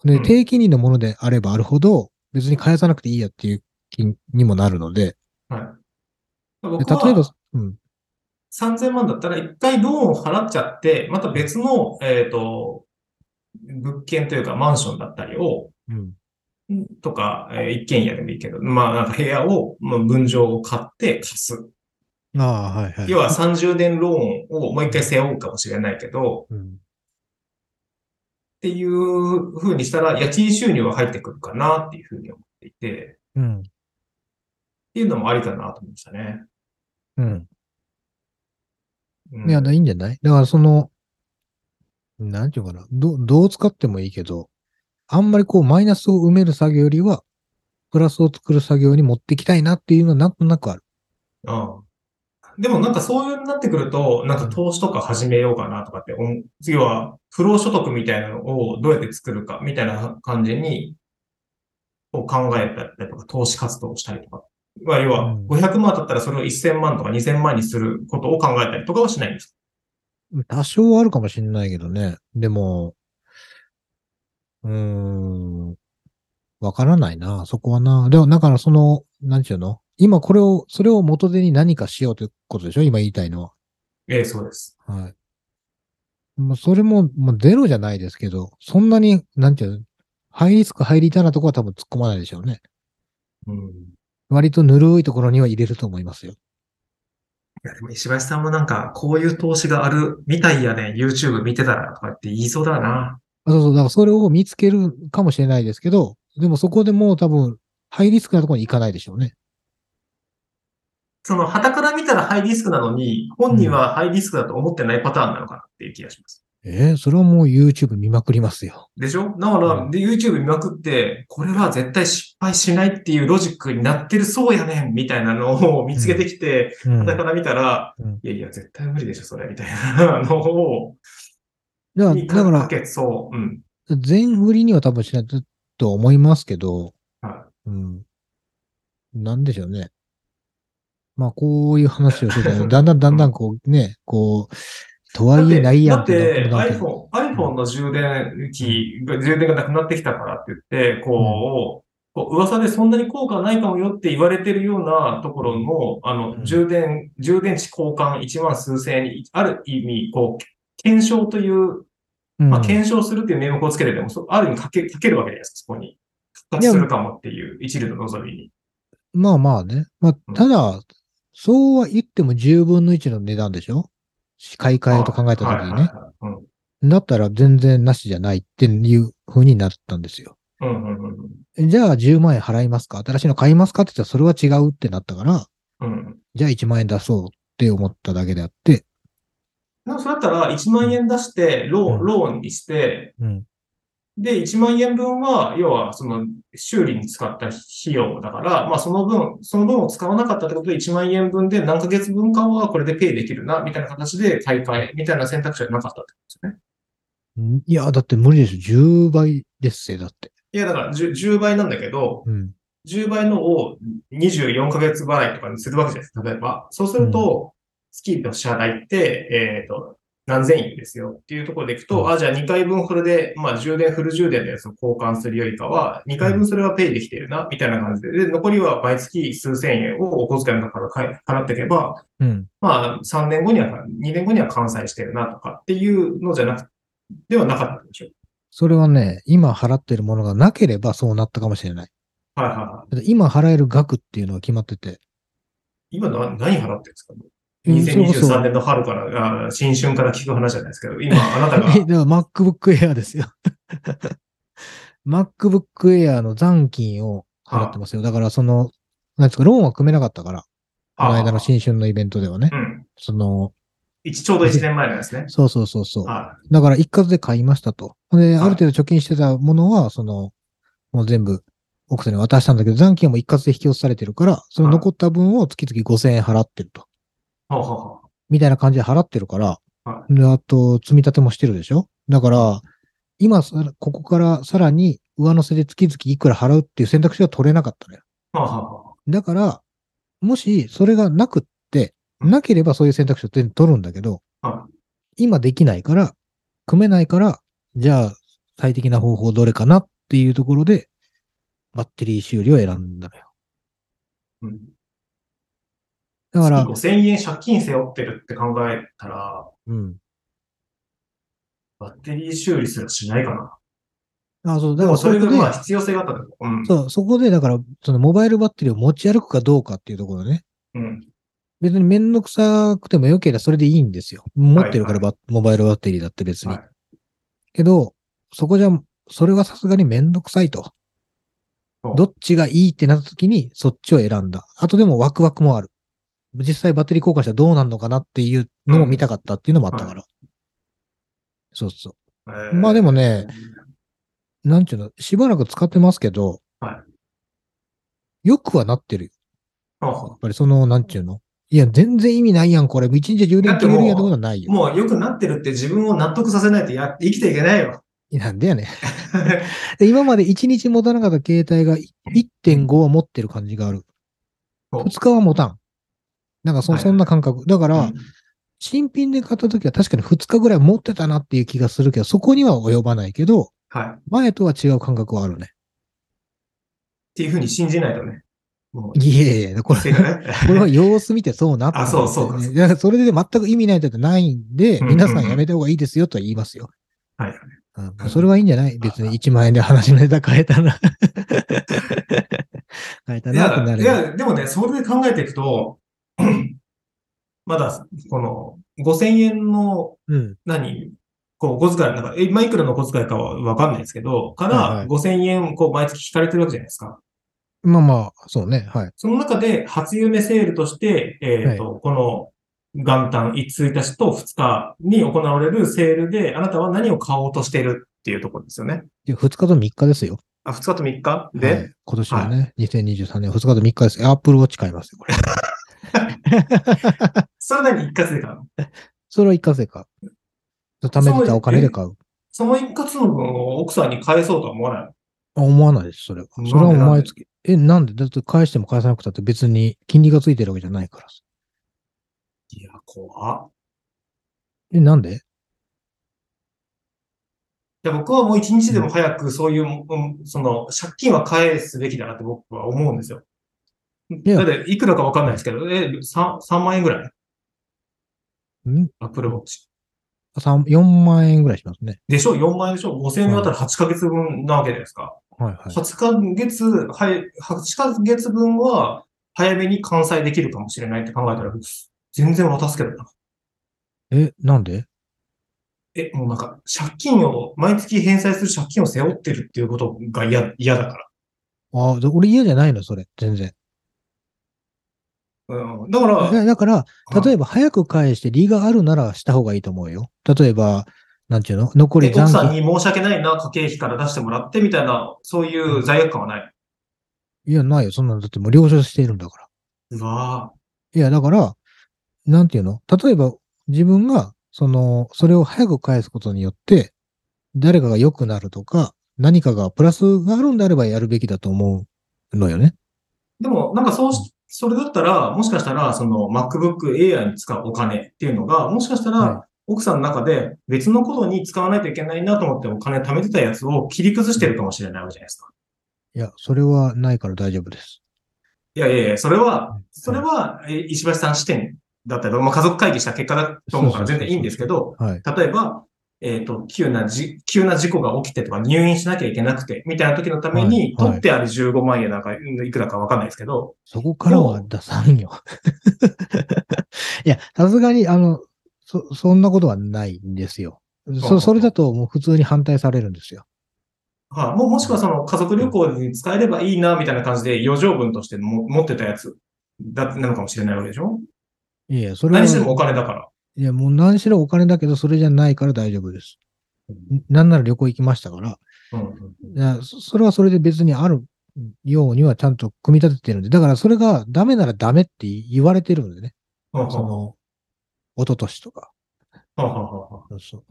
で、うん低金利のものであればあるほど、別に返さなくていいやっていう気にもなるので、はい。で僕例えばは、うん、3000万だったら一回ローンを払っちゃって、また別の、えっ、と、物件というかマンションだったりを、うん、とか、えー一軒家でもいいけど、まあなんか部屋を、まあ、分譲を買って貸す。ああ、はいはい。要は30年ローンをもう一回背負うかもしれないけど、うん、っていう風にしたら家賃収入は入ってくるかなっていう風に思っていて、うん、っていうのもありかなと思いましたね。うん。うんいや、いいんじゃない？だからその、なんていうかな、ど、どう使ってもいいけど、あんまりこうマイナスを埋める作業よりは、プラスを作る作業に持っていきたいなっていうのはなんとなくある。うんでもなんかそういうになってくると、なんか投資とか始めようかなとかって。次は、不労所得みたいなのをどうやって作るかみたいな感じに、こう考えたりとか、投資活動をしたりとか。まあ、要はうん、500万だったらそれを1000万とか2000万にすることを考えたりとかはしないんです多少はあるかもしれないけどね。でも、うーん、わからないな、そこはな。でも、だからその、なんていうの？今これを、それを元手に何かしようということでしょ？今言いたいのは。ええ、そうです。はい。まあ、それも、まあ、ゼロじゃないですけど、そんなに、なんていうの、ハイリスク、ハイリターンなところは多分突っ込まないでしょうね。うん。割とぬるいところには入れると思いますよ。いや、でも石橋さんもなんか、こういう投資があるみたいやね、YouTube 見てたらとかって言いそうだな。あそうそう、だからそれを見つけるかもしれないですけど、でもそこでもう多分、ハイリスクなところに行かないでしょうね。その、旗から見たらハイリスクなのに、本人はハイリスクだと思ってないパターンなのかなっていう気がします。えーそれはもう YouTube 見まくりますよ。でしょ？だから、うんで、YouTube 見まくって、これは絶対失敗しないっていうロジックになってるそうやねんみたいなのを見つけてきて、うん。旗から見たら、うんいやいや、絶対無理でしょ、それ、みたいなのを、だから、にだからそう。うん。全振りには多分しないと思いますけど、はうん。なんでしょうね。まあ、こういう話をしてたら、だんだんだんだんこうね、こう、とはいえないやんだって、なんて iPhone、iPhone の充電器が、充電がなくなってきたからって言って、こう、こう噂でそんなに効果ないかもよって言われてるようなところの、あうんの、充電、充電池交換1万数千円に、ある意味、こう、検証という、うんまあ、検証するっていう名目をつけてでも、そある意味かけ、かけるわけじゃないですか、そこに。復活するかもっていう、一流の望みに。まあまあね。まあ、うんただ、そうは言っても10分の1の値段でしょ？買い替えと考えたときにね。だったら全然なしじゃないっていう風になったんですよ。うんうんうんじゃあ10万円払いますか？新しいの買いますかって言ったらそれは違うってなったから、うん。うん。じゃあ1万円出そうって思っただけであって、でもそれだったら1万円出して、ローン、うんローンにして、うん。で、1万円分は、要は、その、修理に使った費用だから、まあ、その分、その分を使わなかったってことで、1万円分で何ヶ月分かはこれでペイできるな、みたいな形で買い替え、みたいな選択肢はなかったってことですよね。いや、だって無理でしょ。10倍ですせ、だって。いや、だから10、10倍なんだけど、うん。10倍のを24ヶ月払いとかにするわけじゃないですか、例えば。そうすると、月の支払いって、えっ、と、何千円ですよっていうところでいくと、あ、じゃあ2回分それで、まあ充電、フル充電のやつを交換するよりかは、2回分それはペイできてるな、みたいな感じで、で、残りは毎月数千円をお小遣いの中から払っていけば、うん。まあ3年後には、2年後には完済してるなとかっていうのじゃなく、ではなかったんでしょ。それはね、今払ってるものがなければそうなったかもしれない。はいはいはい。今払える額っていうのが決まってて。今何払ってるんですか？2023年の春から、あ新春から聞く話じゃないですけど、今あなたが、え、だから MacBook Air ですよ。MacBook Air の残金を払ってますよ。だからその、なんですか、ローンは組めなかったから、この間の新春のイベントではね。うん。その、一ちょうど1年前のですね。そうそうそうそう。はだから一括で買いましたと。で、あはいる程度貯金してたものは、その、もう全部奥さんに渡したんだけど、残金はもう一括で引き落とされてるから、その残った分を月々5000円払ってると。みたいな感じで払ってるから、はで、あと、積み立てもしてるでしょ？だから、今さ、ここからさらに上乗せで月々いくら払うっていう選択肢が取れなかったのよ。だから、もしそれがなくって、なければそういう選択肢を全然取るんだけど、は今できないから、組めないから、じゃあ最適な方法どれかなっていうところで、バッテリー修理を選んだのよ。うんだから、月5000円借金背負ってるって考えたら、うん。バッテリー修理すらしないかな。あ、そう、だからそれがまあ必要性があったんだよ。うん。そう、そこで、だから、そのモバイルバッテリーを持ち歩くかどうかっていうところね。うん。別にめんどくさくてもよければそれでいいんですよ。持ってるからはバ、モバイルバッテリーだって別に。はいけど、そこじゃ、それはさすがにめんどくさいと。どっちがいいってなった時にそっちを選んだ。あとでもワクワクもある。実際バッテリー交換したらどうなるのかなっていうのも見たかったっていうのもあったから。そうそう。えーまあでもね、なんちゅうの、しばらく使ってますけど、はよくはなってるよ。やっぱりその、なんちゅうの？いや、全然意味ないやん、これ。一日充電切れるやんってことはないよ。もう良くなってるって自分を納得させないとや生きていけないよ。なんでやね 今まで1日持たなかった携帯が1.5は持ってる感じがある。ほう2日は持たん。なんかそはいそんな感覚。だから、うん新品で買った時は確かに2日ぐらい持ってたなっていう気がするけど、そこには及ばないけど、はい。っ前とは違う感覚はあるね。ていうふうに信じないとね。もういえいえ、これ、これは様子見てそうなったんあそうそういやそれで全く意味ないだってないんで、うん皆さんやめた方がいいですよとは言いますよ。はい。うん、それはいいんじゃない？別に1万円で話のネタ変えたら。変えたなってないる。や、でもね、それで考えていくと、まだ、この、5000円の、うん。何、こう、小遣い、なんか、え、今いくらの小遣いかはわかんないですけど、かはいはらい5000円、こう、毎月引かれてるわけじゃないですか。まあまあ、そうね。はい。その中で、初夢セールとして、えっ、と、この、元旦1日と2日に行われるセールで、あなたは何を買おうとしているっていうところですよね。で2日と3日ですよ。あ、2日と3日？で、はい、今年はね、2023年2日と3日です。アップルウォッチ買いますよ、これ。それ何一括で買うの？それは一過性か。貯めてたお金で買う。その一括の分を奥さんに返そうとは思わない思わないです、それは。それはもう毎月。え、なんで？だって返しても返さなくたって別に金利がついてるわけじゃないからさ。いや、怖っ。え、なんで？いや、僕はもう一日でも早くそういう、うんその、借金は返すべきだなって僕は思うんですよ。やだって、いくらかわかんないですけど、え、3、3万円ぐらい？ん？アップルウォッチ。三 ?4 万円ぐらいしますね。でしょ ?4 万円でしょ ?5000 円だったら8ヶ月分なわけですか。はいはい。8ヶ月、はい、8ヶ月分は早めに完済できるかもしれないって考えたら、全然渡すけどな。え、なんで？え、もうなんか、借金を、毎月返済する借金を背負ってるっていうことが嫌、嫌だから。ああ、で俺嫌じゃないの、それ。全然。うん。だから、だだから、例えば、ば早く返して利があるならした方がいいと思うよ。例えば、なんちゅうの？残りえ残金。奥さんに申し訳ないな、家計費から出してもらってみたいな、そういう罪悪感はない。いや、ないよ。そんなのだってもう了承しているんだから。うわいや、だから、なんていうの？例えば、自分が、その、それを早く返すことによって、誰かが良くなるとか、何かがプラスがあるんであればやるべきだと思うのよね。でも、なんかそうし、それだったら、もしかしたら、その MacBook Air に使うお金っていうのが、もしかしたら、は奥さんの中で別のことに使わないといけないなと思ってお金貯めてたやつを切り崩してるかもしれないわけじゃないですか。いや、それはないから大丈夫です。いやいやいや、それはうん、それは、え石橋さん視点だったりまあ、家族会議した結果だと思うから全然いいんですけど、はい。例えば、えっ、と、急なじ、急な事故が起きてとか入院しなきゃいけなくて、みたいな時のために、はいはい取ってある15万円なんか、いくらかわかんないですけど、そこからは出さんよ。いや、さすがに、あの、そ、そんなことはないんですよ。そ、それだともう普通に反対されるんですよ。はい、もうもしくはその家族旅行に使えればいいな、みたいな感じで余剰分としても持ってたやつだ、なのかもしれないわけでしょ？いや、それは、何してもお金だから。いや、もう何しろお金だけど、それじゃないから大丈夫です。んなんなら旅行行きましたから、そそれはそれで別にあるようにはちゃんと組み立ててるんで、だからそれがダメならダメって言われてるんでね。うん。その、一昨年とか。そうそう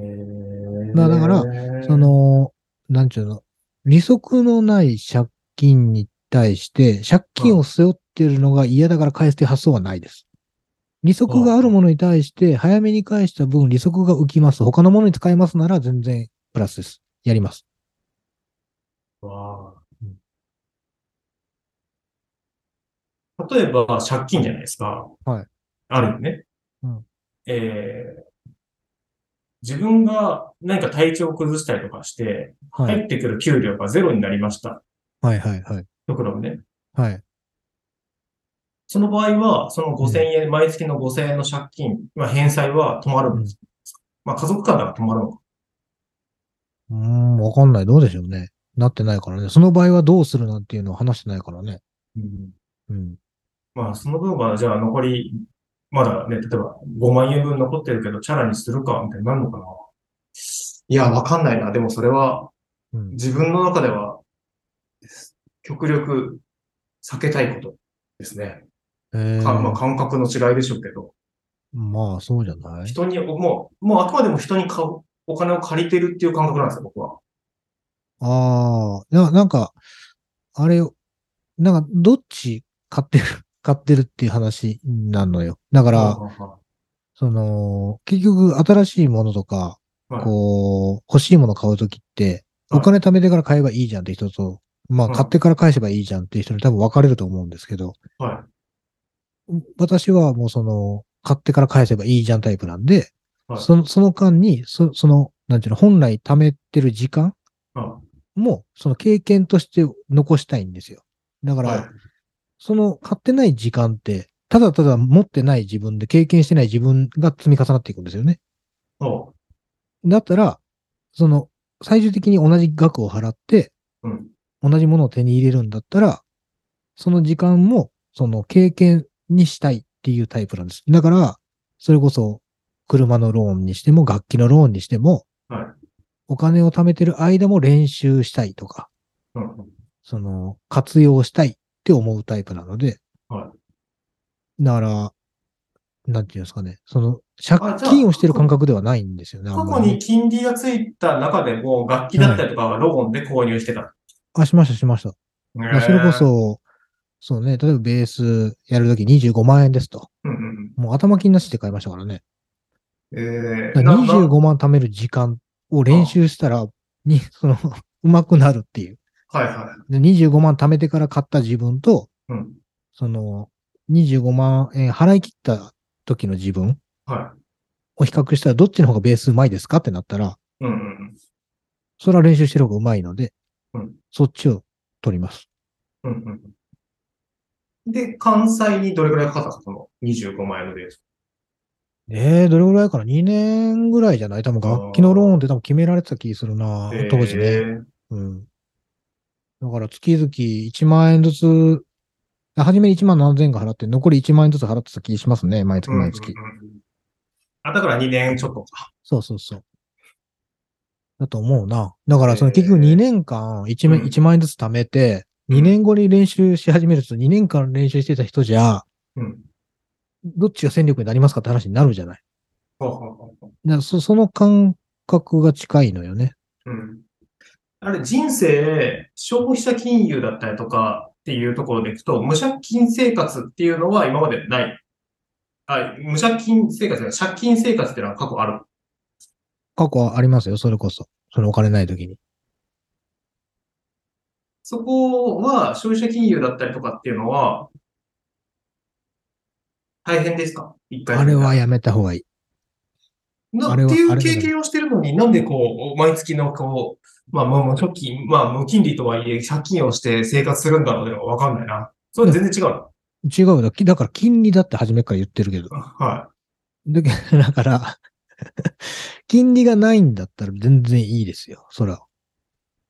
へーまあだからそ、の、なんちゅうの、利息のない借金に対して、借金を背負ってるのが嫌だから返すという発想はないです。利息があるものに対して、早めに返した分、利息が浮きます。他のものに使えますなら全然プラスです。やります。わあうん例えば、借金じゃないですか。はい。あるよね。うんえー自分が何か体調を崩したりとかして、はい。入ってくる給料がゼロになりました。はいはいはい。ところね。はい。その場合は、その5000円、毎月の5000円の借金、まあ、返済は止まるんです。まあ、家族間だから止まるのか。うーん、わかんない。どうでしょうね。なってないからね。その場合はどうするなんていうのは話してないからね。うん。まあ、その分は、じゃあ残り、まだね、例えば5万円分残ってるけど、チャラにするか、みたいになるのかな。いや、わかんないな。でもそれは、うん。自分の中では、極力避けたいことですね。えー。かまあ、感覚の違いでしょうけど、まあ、そうじゃない？人に、もう、もうあくまでも人に買う、お金を借りてるっていう感覚なんですよ、僕は。ああ、ななんか、あれよ、なんか、どっち買ってる、買ってるっていう話なのよ。だから、はあはその、結局、新しいものとか、あはい。こう、欲しいもの買うときって、はい。お金貯めてから買えばいいじゃんって人と、まあ、うん買ってから返せばいいじゃんっていう人に多分分かれると思うんですけど、は私はもうその、買ってから返せばいいじゃんタイプなんで、はいその、その間に、そその、なんていうの、本来貯めてる時間も、その経験として残したいんですよ。だから、いはい。その買ってない時間って、ただただ持ってない自分で経験してない自分が積み重なっていくんですよね。そだったら、その、最終的に同じ額を払って、う。うん。同じものを手に入れるんだったら、その時間も、その経験にしたいっていうタイプなんです。だから、それこそ、車のローンにしても、楽器のローンにしても、はい。お金を貯めてる間も練習したいとか、うんうん。その、活用したいって思うタイプなので、はだから、なんていうんですかね、その、あ借金をしてる感覚ではないんですよね。あ過去に金利がついた中でも、楽器だったりとかはローンで購入してた。あ、しました、しました。まあそれこそ、そうね、例えばベースやるとき25万円ですと。うんうんもう頭金なしで買いましたからね。うん。えー、だからなな25万貯める時間を練習したら、に、その、上手くなるっていう。はいはで25万貯めてから買った自分と、い。うん。その、25万円払い切った時の自分はを比較したら、どっちの方がベース上手いですかってなったら、い。うんうんそれは練習してる方が上手いので、うんそっちを取ります。うん。うんうん。で、関西にどれくらいかかったかその25万円のベース。えー、どれぐらいかな ?2 年ぐらいじゃない？多分楽器のローンって多分決められてた気するなえー当時ね。うん。だから月々1万円ずつ、あ初めに1万何千か払って、残り1万円ずつ払ってた気しますね。毎月毎月。うんうんうんうんあ、だから2年ちょっとか。そうそうそう。だと思うな。だからそのえー結局2年間 1, 万うん1万円ずつ貯めて、2年後に練習し始めると2年間練習してた人じゃ、うん。どっちが戦力になりますかって話になるじゃない。ほうほうほうほうだからそその感覚が近いのよね。うん。あれ、人生、消費者金融だったりとかっていうところでいくと、無借金生活っていうのは今までない。あ、無借金生活が借金生活っていうのは過去ある。過去はありますよ、それこそ。そのお金ない時に。そこは消費者金融だったりとかっていうのは、大変ですか？一回あれはやめた方がいい。なっていう経験をしてるのに、なんでこう、毎月のこう、まあ、まあ、まあ、貯金、まあ、無金利とはいえ、借金をして生活するんだろうっていうのがわかんないな。それ全然違うの？違うよ。だから金利だって初めから言ってるけど。はだけだから、金利がないんだったら全然いいですよ。そら。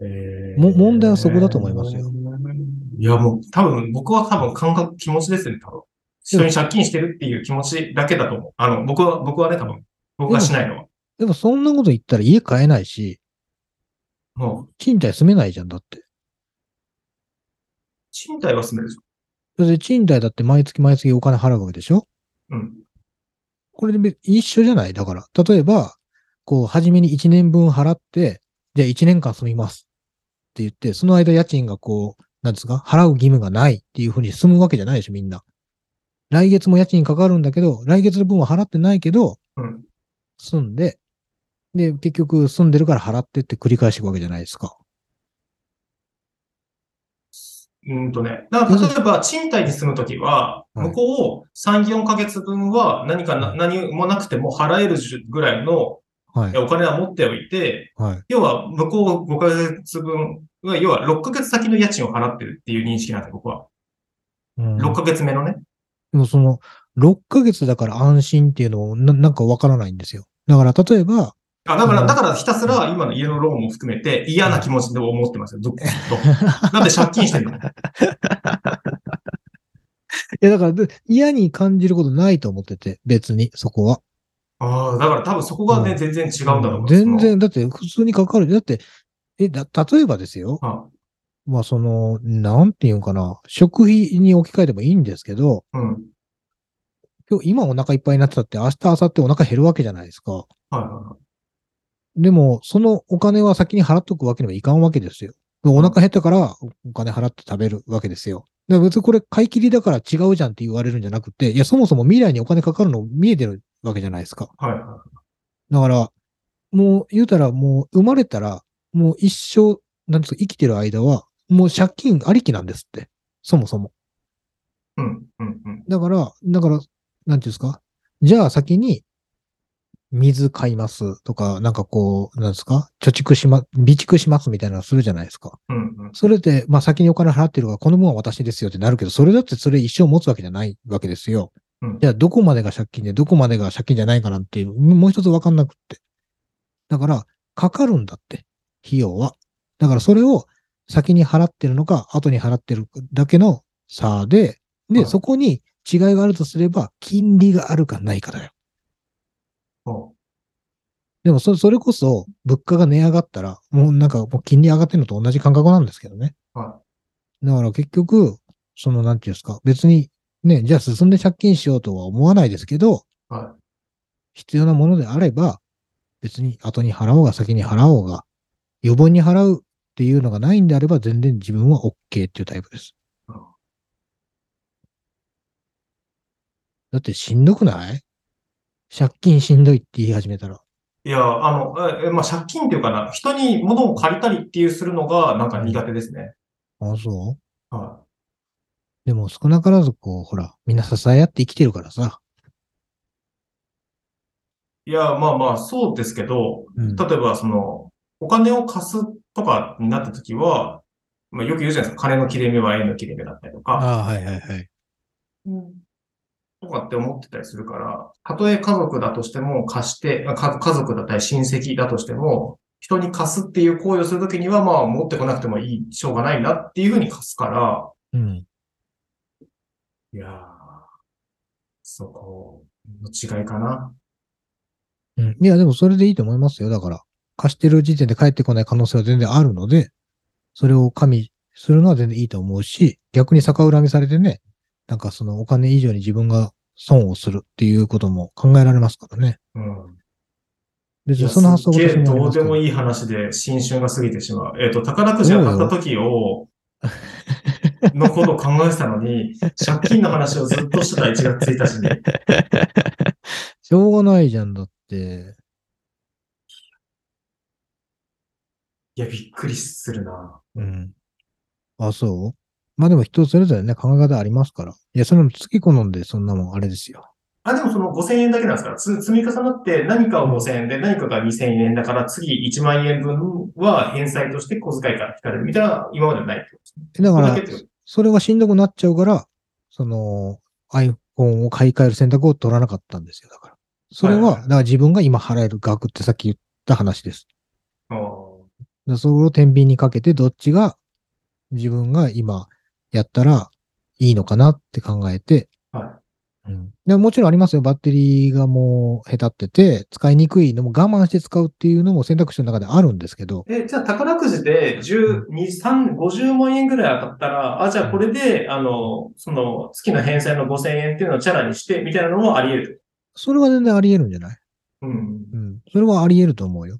い。も問題はそこだと思いますよ。いや、もう、多分、僕は多分感覚、気持ちですよね、多分。人に借金してるっていう気持ちだけだと思う。あの、僕は、僕はね、多分、僕がしないのは。でもそんなこと言ったら家買えないし、もう、賃貸住めないじゃんだって。賃貸は住めるでしょ。それで賃貸だって毎月毎月お金払うわけでしょうん。これで別一緒じゃない？だから。例えば、こう、初めに1年分払って、じゃあ1年間住みますって言って、その間家賃がこう、なんですか払う義務がないっていうふうに進むわけじゃないでしょ、みんな。来月も家賃かかるんだけど、来月の分は払ってないけど、うん。住んで、で、結局住んでるから払ってって繰り返していくわけじゃないですか。うんとね。だから、例えば、賃貸に住むときは、はい向こう3、4ヶ月分は何かな、何もなくても払えるぐらいのはい。お金は持っておいて、はい。要は、向こう5ヶ月分は、要は6ヶ月先の家賃を払ってるっていう認識なんで僕は。うん6ヶ月目のね。でもその、6ヶ月だから安心っていうのをななんかわからないんですよ。だから例えば、あ、だから、うんだからひたすら今の家のローンも含めて嫌な気持ちで思ってますよ、ずっと。なんで借金してんのいやだからで嫌に感じることないと思ってて、別にそこは。ああ、だから多分そこがね、うん全然違うんだと思う。全然、だって普通にかかる。だって、え、だ、例えばですよ。あまあその、なんていうんかな。食費に置き換えてもいいんですけど、うん。今日、今お腹いっぱいになってたって、明日、明後日お腹減るわけじゃないですか。はいはいはい。でも、そのお金は先に払っとくわけにはいかんわけですよ。お腹減ったからお金払って食べるわけですよ。だから別にこれ買い切りだから違うじゃんって言われるんじゃなくて、いや、そもそも未来にお金かかるの見えてるわけじゃないですか。はいはだから、もう言うたらもう生まれたら、もう一生、なんですか、生きてる間は、もう借金ありきなんですって。そもそも。い。うん、うん、うん。だから、だから、なんていうんですか？じゃあ先に、水買いますとか、なんかこう、なんですか？貯蓄しま、備蓄しますみたいなのするじゃないですか。うん、うん。それで、まあ先にお金払ってるから、この分は私ですよってなるけど、それだってそれ一生持つわけじゃないわけですよ。うんじゃあどこまでが借金で、どこまでが借金じゃないかなんていう、もう一つわかんなくって。だから、かかるんだって、費用は。だからそれを先に払ってるのか、後に払ってるだけの差で、で、はいそこに違いがあるとすれば、金利があるかないかだよ。そでもそ、それこそ、物価が値上がったら、もうなんか、もう金利上がってるのと同じ感覚なんですけどね。うはだから結局、その、なんていうんですか、別に、ね、じゃあ進んで借金しようとは思わないですけど、い。は必要なものであれば、別に後に払おうが先に払おうが、余分に払うっていうのがないんであれば、全然自分は OK っていうタイプですうん。だってしんどくない？借金しんどいって言い始めたら。い。いや、あの、え、まあ、借金っていうかな、人に物を借りたりっていうするのが、なんか苦手ですね。あそう？はでも少なからずこう、ほら、みんな支え合って生きてるからさ。い。いや、まあまあ、そうですけど、うん例えば、その、お金を貸すとかになったときは、まあ、よく言うじゃないですか。金の切れ目は縁の切れ目だったりとか、ああ、はいはいはい。とかって思ってたりするから、たとえ家族だとしても貸して、か家族だったり親戚だとしても、人に貸すっていう行為をするときには、まあ、持ってこなくてもいい、しょうがないなっていうふうに貸すから、うん。いやー、そこの違いかな。うん。いや、でもそれでいいと思いますよ。だから、貸してる時点で返ってこない可能性は全然あるので、それを加味するのは全然いいと思うし、逆に逆恨みされてね、なんかそのお金以上に自分が損をするっていうことも考えられますからね。うん。別にその発想すっげえ私もありどうでもいい話で新春が過ぎてしまう。えっ、と、宝くじが買った時を、のことを考えてたのに、借金の話をずっとしてた1月1日に。しょうがないじゃん、だって。いや、びっくりするな。うん。あ、そう？まあでも人それぞれね、考え方ありますから。いや、それも月好んで、そんなもんあれですよ。あ、でもその5000円だけなんですか積み重なって何かを5000円で何かが2000円だから次1万円分は返済として小遣いから引かれるみたいな今まではないってことですね。だからこれだそれがしんどくなっちゃうから、その iPhone を買い替える選択を取らなかったんですよ。だから。それは、はいはいだから自分が今払える額ってさっき言った話です。あーだからそれを天秤にかけてどっちが自分が今やったらいいのかなって考えて、はうん、でもちろんありますよ。バッテリーがもう下手ってて、使いにくいのも我慢して使うっていうのも選択肢の中であるんですけど、え、じゃあ宝くじで10、2、3、50万円ぐらい当たったら、あ、じゃあこれで、あの、その月の返済の5000円っていうのをチャラにして、みたいなのもあり得る。それは全然あり得るんじゃない？うん。うん。それはあり得ると思うよ。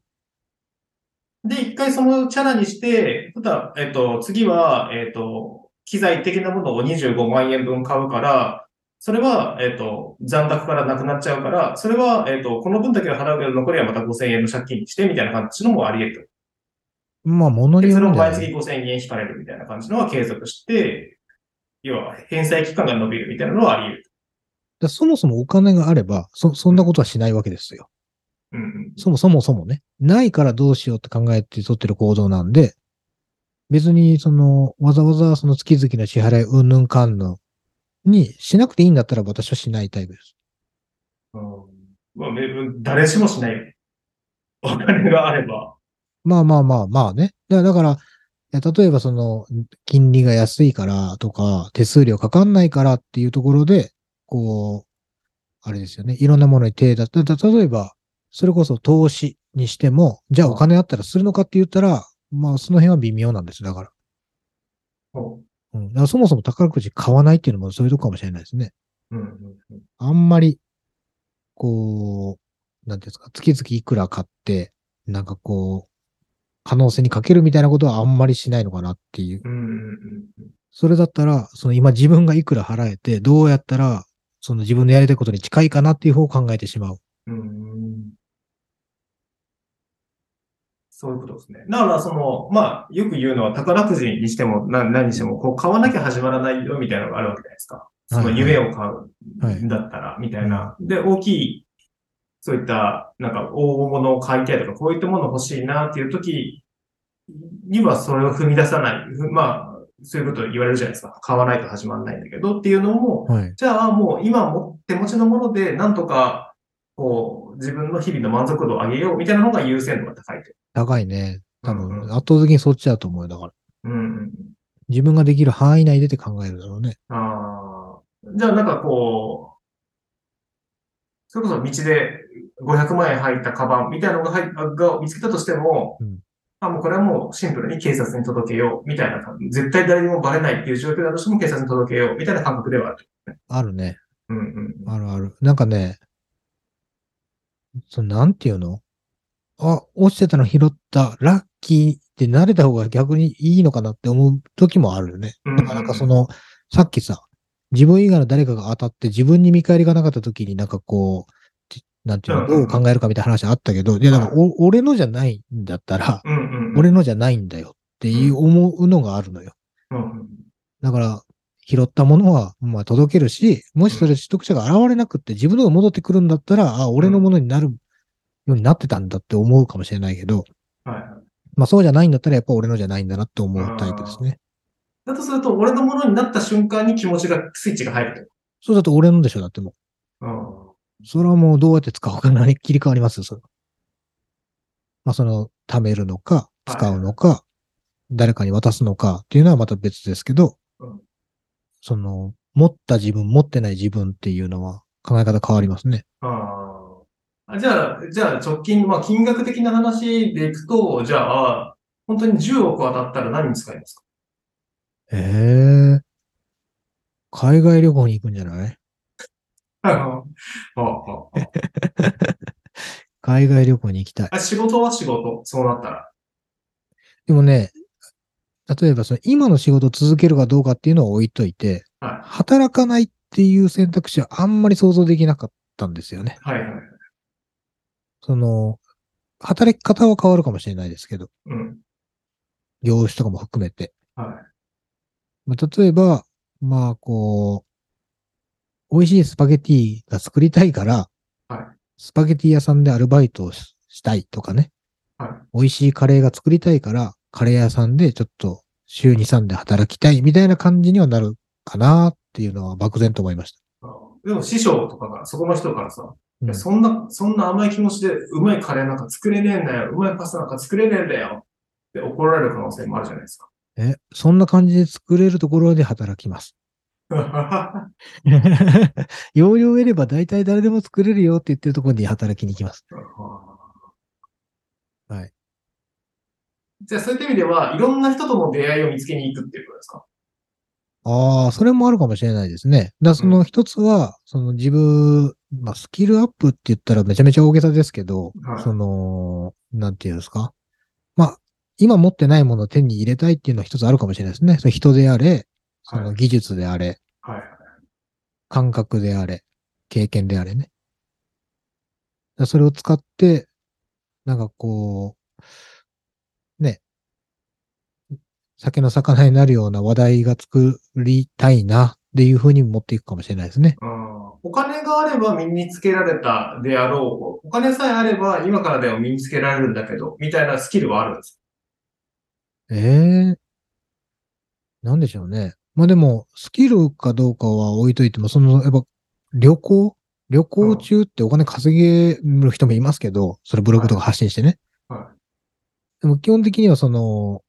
で、一回そのチャラにして、ただ、えっと、次は、えっと、機材的なものを25万円分買うから、それは、えっと、残高からなくなっちゃうから、それは、えっと、この分だけは払うけど、残りはまた5000円の借金にして、みたいな感じのもあり得る。まあ、物にで、よそれをるんじゃない毎月5000円引かれるみたいな感じのは継続して、要は、返済期間が伸びるみたいなのはあり得る。だそもそもお金があれば、そ、そんなことはしないわけですよ。そもそもそもね。ないからどうしようって考えて取ってる行動なんで、別にその、わざわざその月々の支払い、うんぬんかんぬんにしなくていいんだったら私はしないタイプです。うんまあ、め誰しもしないよ。お金があれば。まあまあまあまあね。だだから、例えばその、金利が安いからとか、手数料かかんないからっていうところで、こう、あれですよね。いろんなものに手出した。だ例えば、それこそ投資にしても、じゃあお金あったらするのかって言ったら、まあその辺は微妙なんです。だから。そうん。だからそもそも宝くじ買わないっていうのもそういうとこかもしれないですね。ううんうんうんあんまり、こう、なんていうんですか、月々いくら買って、なんかこう、可能性にかけるみたいなことはあんまりしないのかなっていう。うんうんうんそれだったら、その今自分がいくら払えて、どうやったら、その自分のやりたいことに近いかなっていう方を考えてしまう。うんうんそういうことですね。だから、その、まあ、よく言うのは、宝くじにしても、な何にしても、こう、買わなきゃ始まらないよ、みたいなのがあるわけじゃないですか。その夢を買はいうんだったら、みたいな。で、大きい、そういった、なんか、大物を買いたいとか、こういったもの欲しいなっていう時には、それを踏み出さない。ふまあ、そういうこと言われるじゃないですか。買わないと始まらないんだけどっていうのも、はい。じゃあもう今も手持ちのもので、なんとか、こう、自分の日々の満足度を上げようみたいなのが優先度が高いと。高いね。多分、圧倒的にそっちだと思うよ。だから。うんうん。自分ができる範囲内でって考えるだろうね。ああ。じゃあなんかこう、それこそ道で500万円入ったカバンみたいなのが入っが見つけたとしても、うんあ、もうこれはもうシンプルに警察に届けようみたいな感じ。絶対誰にもバレないっていう状況だとしても警察に届けようみたいな感覚ではある。あるね。うんうんうん。あるある。なんかね、そのなんていうの？あ、落ちてたの拾った、ラッキーって慣れた方が逆にいいのかなって思う時もあるよね。うんだからなんかその、さっきさ、自分以外の誰かが当たって自分に見返りがなかった時になんかこう、ちなんていうの、どう考えるかみたいな話あったけど、いやだからお俺のじゃないんだったら。俺のじゃないんだよっていう思うのがあるのよ。だから、拾ったものは、まあ、届けるし、もしそれ取得者が現れなくって自分のが戻ってくるんだったら、あ、俺のものになるようになってたんだって思うかもしれないけど、はいはい。まあそうじゃないんだったらやっぱ俺のじゃないんだなって思うタイプですね。だとすると、俺のものになった瞬間に気持ちが、スイッチが入るそうだと俺のでしょだってもと。うん。う。それはもうどうやって使おうかなに切り替わりますよ、それ。まあその、貯めるのか、使うのか、誰かに渡すのかっていうのはまた別ですけど、うんその、持った自分、持ってない自分っていうのは考え方変わりますね。ああ。じゃあ、じゃあ直近、まあ金額的な話でいくと、じゃあ、本当に10億当たったら何に使いますか？ええ海外旅行に行くんじゃない？あああ 海外旅行に行きたい。あ仕事は仕事、そうなったら。でもね、例えばその今の仕事を続けるかどうかっていうのは置いといて、は働かないっていう選択肢はあんまり想像できなかったんですよね。い。はいはい。その、働き方は変わるかもしれないですけど、うん。業種とかも含めて。はい。まあ、例えば、まあ、こう、美味しいスパゲティが作りたいから、はいスパゲティ屋さんでアルバイトをししたいとかね。はい。美味しいカレーが作りたいから、カレー屋さんでちょっと週2、3で働きたいみたいな感じにはなるかなっていうのは漠然と思いました。でも師匠とかが、そこの人からさ、いうんやそんな、そんな甘い気持ちでうまいカレーなんか作れねえんだよ。うまいパスタなんか作れねえんだよ。って怒られる可能性もあるじゃないですか。え、そんな感じで作れるところで働きます。容量を得れば大体誰でも作れるよって言ってるところに働きに行きます。はい。じゃあそういった意味では、いろんな人との出会いを見つけに行くっていうことですか？ああ、それもあるかもしれないですね。だその一つは、その自分、まあスキルアップって言ったらめちゃめちゃ大げさですけど、はいその、なんていうんですか？まあ、今持ってないものを手に入れたいっていうのは一つあるかもしれないですね。その人であれ、その技術であれ、はい。感覚であれ、経験であれね。それを使って、なんかこう、ね、酒の魚になるような話題が作りたいなっていう風に持っていくかもしれないですね。うんお金があれば身につけられたであろう。お金さえあれば今からでも身につけられるんだけど、みたいなスキルはあるんですええなんでしょうね。まあでも、スキルかどうかは置いといても、その、やっぱ、旅行？旅行中ってお金稼げる人もいますけど、それブログとか発信してね。はでも基本的にはその、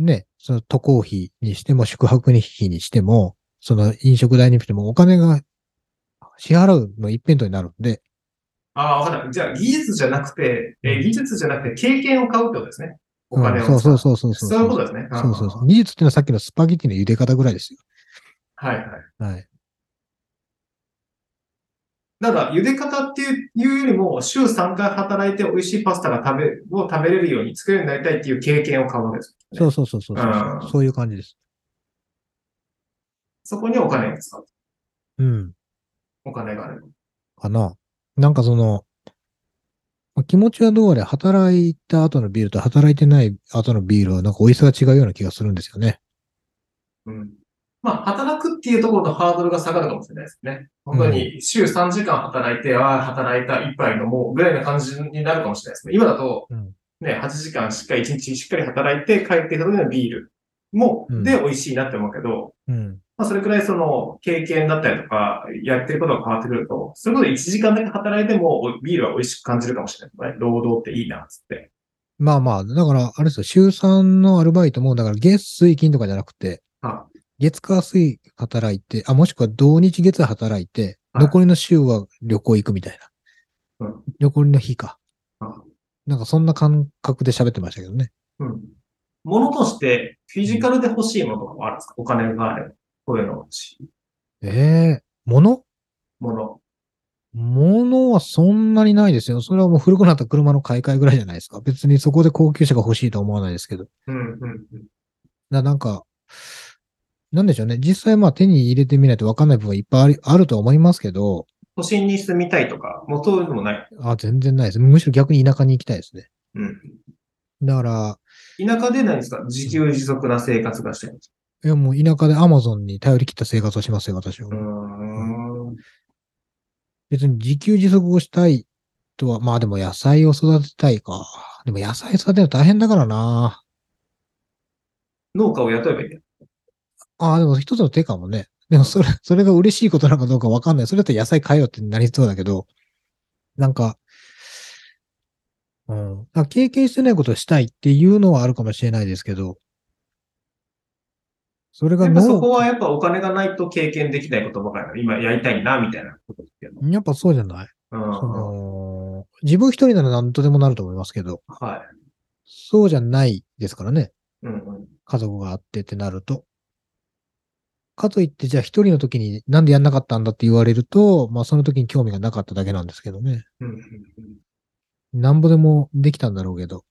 ね、その渡航費にしても宿泊費にしても、その飲食代にしてもお金が支払うの一辺倒になるんで、ああ、わかった。じゃあ技術じゃなくて、えー技術じゃなくて経験を買うってことですね。お金を使うんそうそうそうそうそういうことですね。そうそうそう。技術っていうのはさっきのスパゲティの茹で方ぐらいですよ。はいはい。はい。だから、茹で方っていうよりも、週3回働いて美味しいパスタが食べ、を食べれるように作れるようになりたいっていう経験を買うわけです、ね。そうそうそうそうそううんそういう感じです。そこにお金を使う。うん。お金があれば。かな。なんかその、まあ気持ちはどうあれ、働いた後のビールと働いてない後のビールはなんか美味しさが違うような気がするんですよね。うん。まあ、働くっていうところのハードルが下がるかもしれないですね。本当に週3時間働いて、ああ、働いた一杯飲もうぐらいな感じになるかもしれないですね。今だと、うん。ね、8時間しっかり1日しっかり働いて帰ってきた時のビールも、うんで美味しいなって思うけど、うん。まあ、それくらいその経験だったりとか、やってることが変わってくると、それこそ1時間だけ働いてもおビールは美味しく感じるかもしれない。労働っていいな、つって。まあまあ、だから、あれですよ、週3のアルバイトも、だから月水金とかじゃなくて、あ月火水働いて、あ、もしくは土日月働いて、はい残りの週は旅行行くみたいな。うん残りの日か。あなんかそんな感覚で喋ってましたけどね。うん。ものとして、フィジカルで欲しいものとかもあるんですか？お金があれば。こういうの欲しいええ物？もの。物はそんなにないですよ。それはもう古くなった車の買い替えぐらいじゃないですか。別にそこで高級車が欲しいとは思わないですけど。うん、うん、うん。ななんか、なんでしょうね。実際まあ手に入れてみないと分かんない部分はいっぱいあるとは思いますけど、都心に住みたいとか、もうそういうのもない。あ、全然ないです。むしろ逆に田舎に行きたいですね。うん。だから、田舎で何ですか？自給自足な生活がしたいんですいやもう田舎でアマゾンに頼り切った生活をしますよ、私は。かうーん。別に自給自足をしたいとは、まあでも野菜を育てたいか。でも野菜育てるの大変だからな。農家を雇えばいいんだよ。ああ、でも一つの手かもね。でもそれ、それが嬉しいことなのかどうかわかんない。それだったら野菜買えよってなりそうだけど、なんか、うん。経験してないことをしたいっていうのはあるかもしれないですけど、それがそこ農はやっぱお金がないと経験できないことばかりだ。今やりたいな、みたいなことっていうの。やっぱそうじゃない？うん。その、自分一人なら何とでもなると思いますけど、はい。そうじゃないですからね。うんうん。家族があってってなると。かといって、じゃあ一人の時になんでやんなかったんだって言われると、まあその時に興味がなかっただけなんですけどね。うんうんうんなんぼでもできたんだろうけど。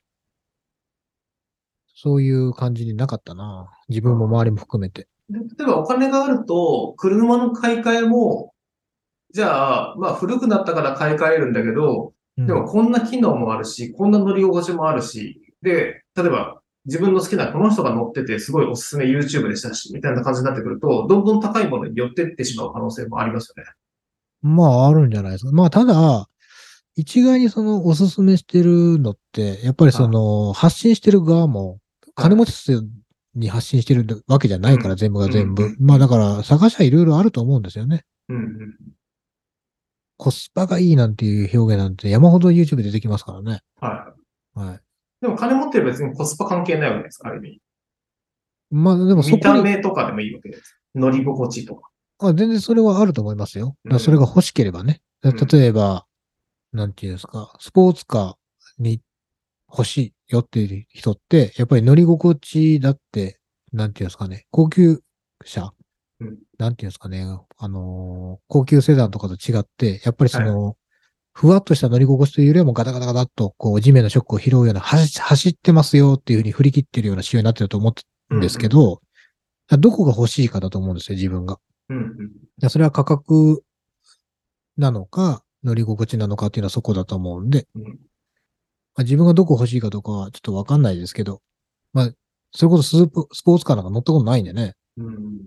そういう感じになかったな。自分も周りも含めて。で例えばお金があると、車の買い替えも、じゃあ、まあ古くなったから買い替えるんだけど、うんでもこんな機能もあるし、こんな乗り心地もあるし、で、例えば自分の好きなこの人が乗っててすごいおすすめ YouTube でしたし、みたいな感じになってくると、どんどん高いものに寄ってってしまう可能性もありますよね。まあ、あるんじゃないですか。まあ、ただ、一概にそのおすすめしてるのって、やっぱりその発信してる側も、金持ちに発信してるわけじゃないから、うん全部が全部。うんまあだから、探しはいろいろあると思うんですよね。うんうん。コスパがいいなんていう表現なんて山ほど YouTube で出てきますからね。はい。はい。でも金持ってれば別にコスパ関係ないわけです、ある意味。まあでもそ見た目とかでもいいわけです。乗り心地とか。あ全然それはあると思いますよ。それが欲しければね。うん例えば、なんていうんですか、スポーツカーに欲しいよっていう人って、やっぱり乗り心地だって、なんていうんですかね、高級車、うんなんていうんですかね、あのー高級セダンとかと違って、やっぱりその、ふわっとした乗り心地というよりはもうガタガタガタっと、こう、地面のショックを拾うような、走走ってますよっていうふうに振り切ってるような仕様になってると思うんですけど、どこが欲しいかだと思うんですよ、自分が。うんそれは価格なのか、乗り心地なのかっていうのはそこだと思うんで、うんまあ、自分がどこ欲しいかとかはちょっとわかんないですけど、まあ、それこそスープスポーツカーなんか乗ったことないんでね。うん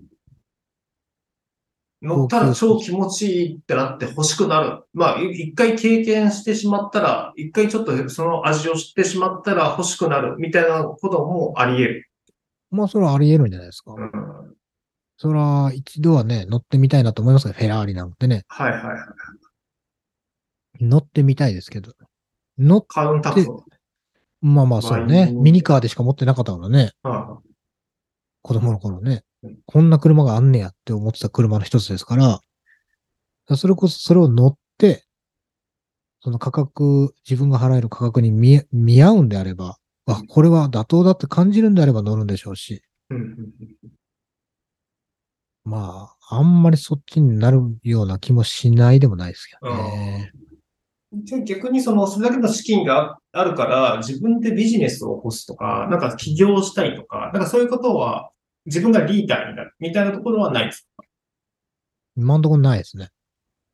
乗ったら超気持ちいいってなって欲しくなる。まあ、い一回経験してしまったら、一回ちょっとその味を知ってしまったら欲しくなるみたいなこともあり得る。まあ、それはあり得るんじゃないですか。うん、それは一度はね、乗ってみたいなと思いますけど、フェラーリなんてね、はいはいはい。乗ってみたいですけど。乗っ、カウンタック。まあまあそうまあねミニカーでしか持ってなかったからね、あ子供の頃ねうん。こんな車があんねやって思ってた車の一つですから、それこそそれを乗って、その価格、自分が払える価格に見え見合うんであれば、あ、これは妥当だって感じるんであれば乗るんでしょうし、まあ、あんまりそっちになるような気もしないでもないですけどね。じゃあ逆にその、それだけの資金があるから、自分でビジネスを起こすとか、なんか起業したいとか、なんかそういうことは、自分がリーダーになるみたいなところはないですか？今のところないですね。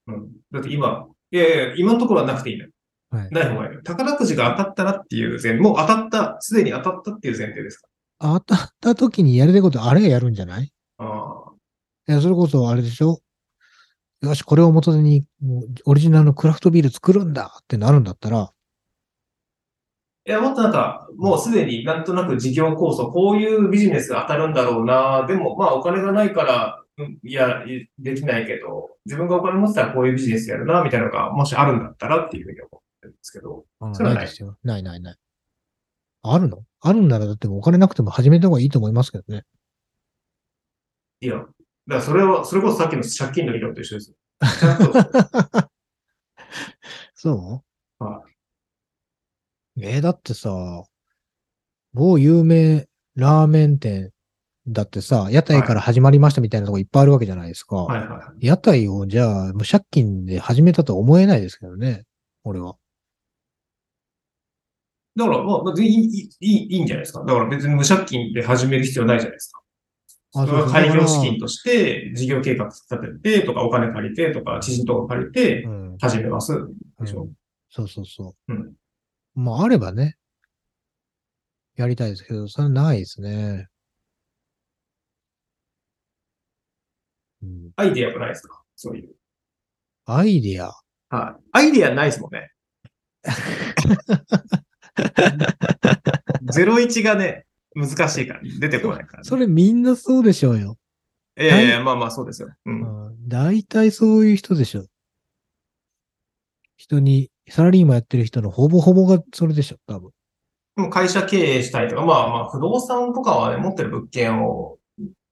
うん。だって今、いやいや、今のところはなくていいんだよ。はい。ない方がいいよ。宝くじが当たったらっていう前、もう当たった、すでに当たったっていう前提ですか？当たった時にやりたいことあれがやるんじゃない？ああ。いや、それこそあれでしょ？よし、これを元手に、オリジナルのクラフトビール作るんだってなるんだったら、いや、もっとなんか、もうすでになんとなく事業構想、こういうビジネスが当たるんだろうな。でも、まあお金がないから、うんいや、いできないけど、自分がお金持ってたらこういうビジネスやるな、みたいなのが、もしあるんだったらっていうふうに思ってるんですけど。あそれはないないですよ。ないないない。あるの？あるんならだってお金なくても始めた方がいいと思いますけどね。いや、だからそれは、それこそさっきの借金の理論と一緒ですよ。ちゃんと、そう？はえーだってさ、某有名ラーメン店だってさ、屋台から始まりましたみたいなとこいっぱいあるわけじゃないですか。はいはいはい。屋台をじゃあ、もう借金で始めたとは思えないですけどね。俺は。だから、まあ、まあ、いい、いい、んじゃないですか。だから別に無借金で始める必要ないじゃないですか。あそれは開業資金と。として、事業計画立ててとか、お金借りてとか、知人とか借りてう、ん。始めます。でしょうんそうそうそう。うんまあ、あればね、やりたいですけど、それはないですね。うん、アイディアがないですか？そういう。アイディア？はい。アイディアないですもんね。01がね、難しいから、出てこないから、ね。それみんなそうでしょうよ。いやいや、まあまあそうですよ。うん。うん大体そういう人でしょ。人に、サラリーマンやってる人のほぼほぼがそれでしょ、多分。でも会社経営したいとか、まあまあ不動産とかはね、持ってる物件を、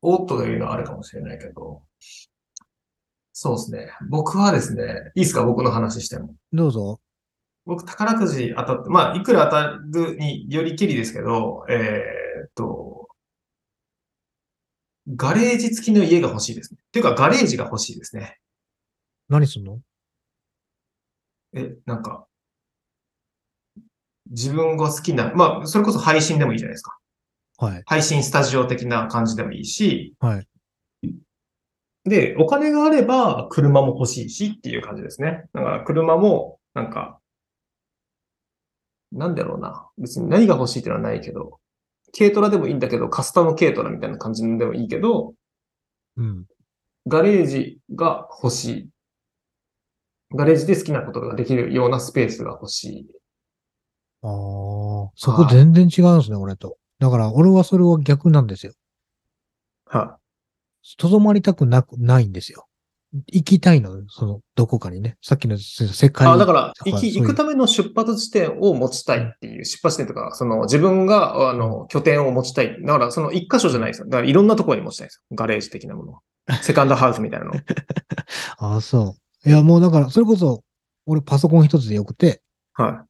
おっというのはあるかもしれないけど、そうですね。僕はですね、いいですか？僕の話しても。どうぞ。僕宝くじ当たって、まあいくら当たるによりきりですけど、えーっと、ガレージ付きの家が欲しいですね。っていうかガレージが欲しいですね。何すんの？え、なんか、自分が好きな、まあ、それこそ配信でもいいじゃないですか。はい。配信スタジオ的な感じでもいいし、はい。で、お金があれば車も欲しいしっていう感じですね。だから車も、なんか、なんだろうな。別に何が欲しいってのはないけど、軽トラでもいいんだけど、カスタム軽トラみたいな感じでもいいけど、うん。ガレージが欲しい。ガレージで好きなことができるようなスペースが欲しい。ああ、そこ全然違うんですね、俺と。だから、俺はそれは逆なんですよ。はとどまりたくなく、ないんですよ。行きたいの、その、どこかにね。さっきの世い。界。あ、だから、行き、行くための出発地点を持ちたいっていう、出発地点とか、その自分が、あの、拠点を持ちたい。だから、その一箇所じゃないですよ。だから、いろんなところに持ちたいんですよ。ガレージ的なものを。セカンドハウスみたいなの。ああ、そう。いや、もうだから、それこそ、俺パソコン一つでよくて、は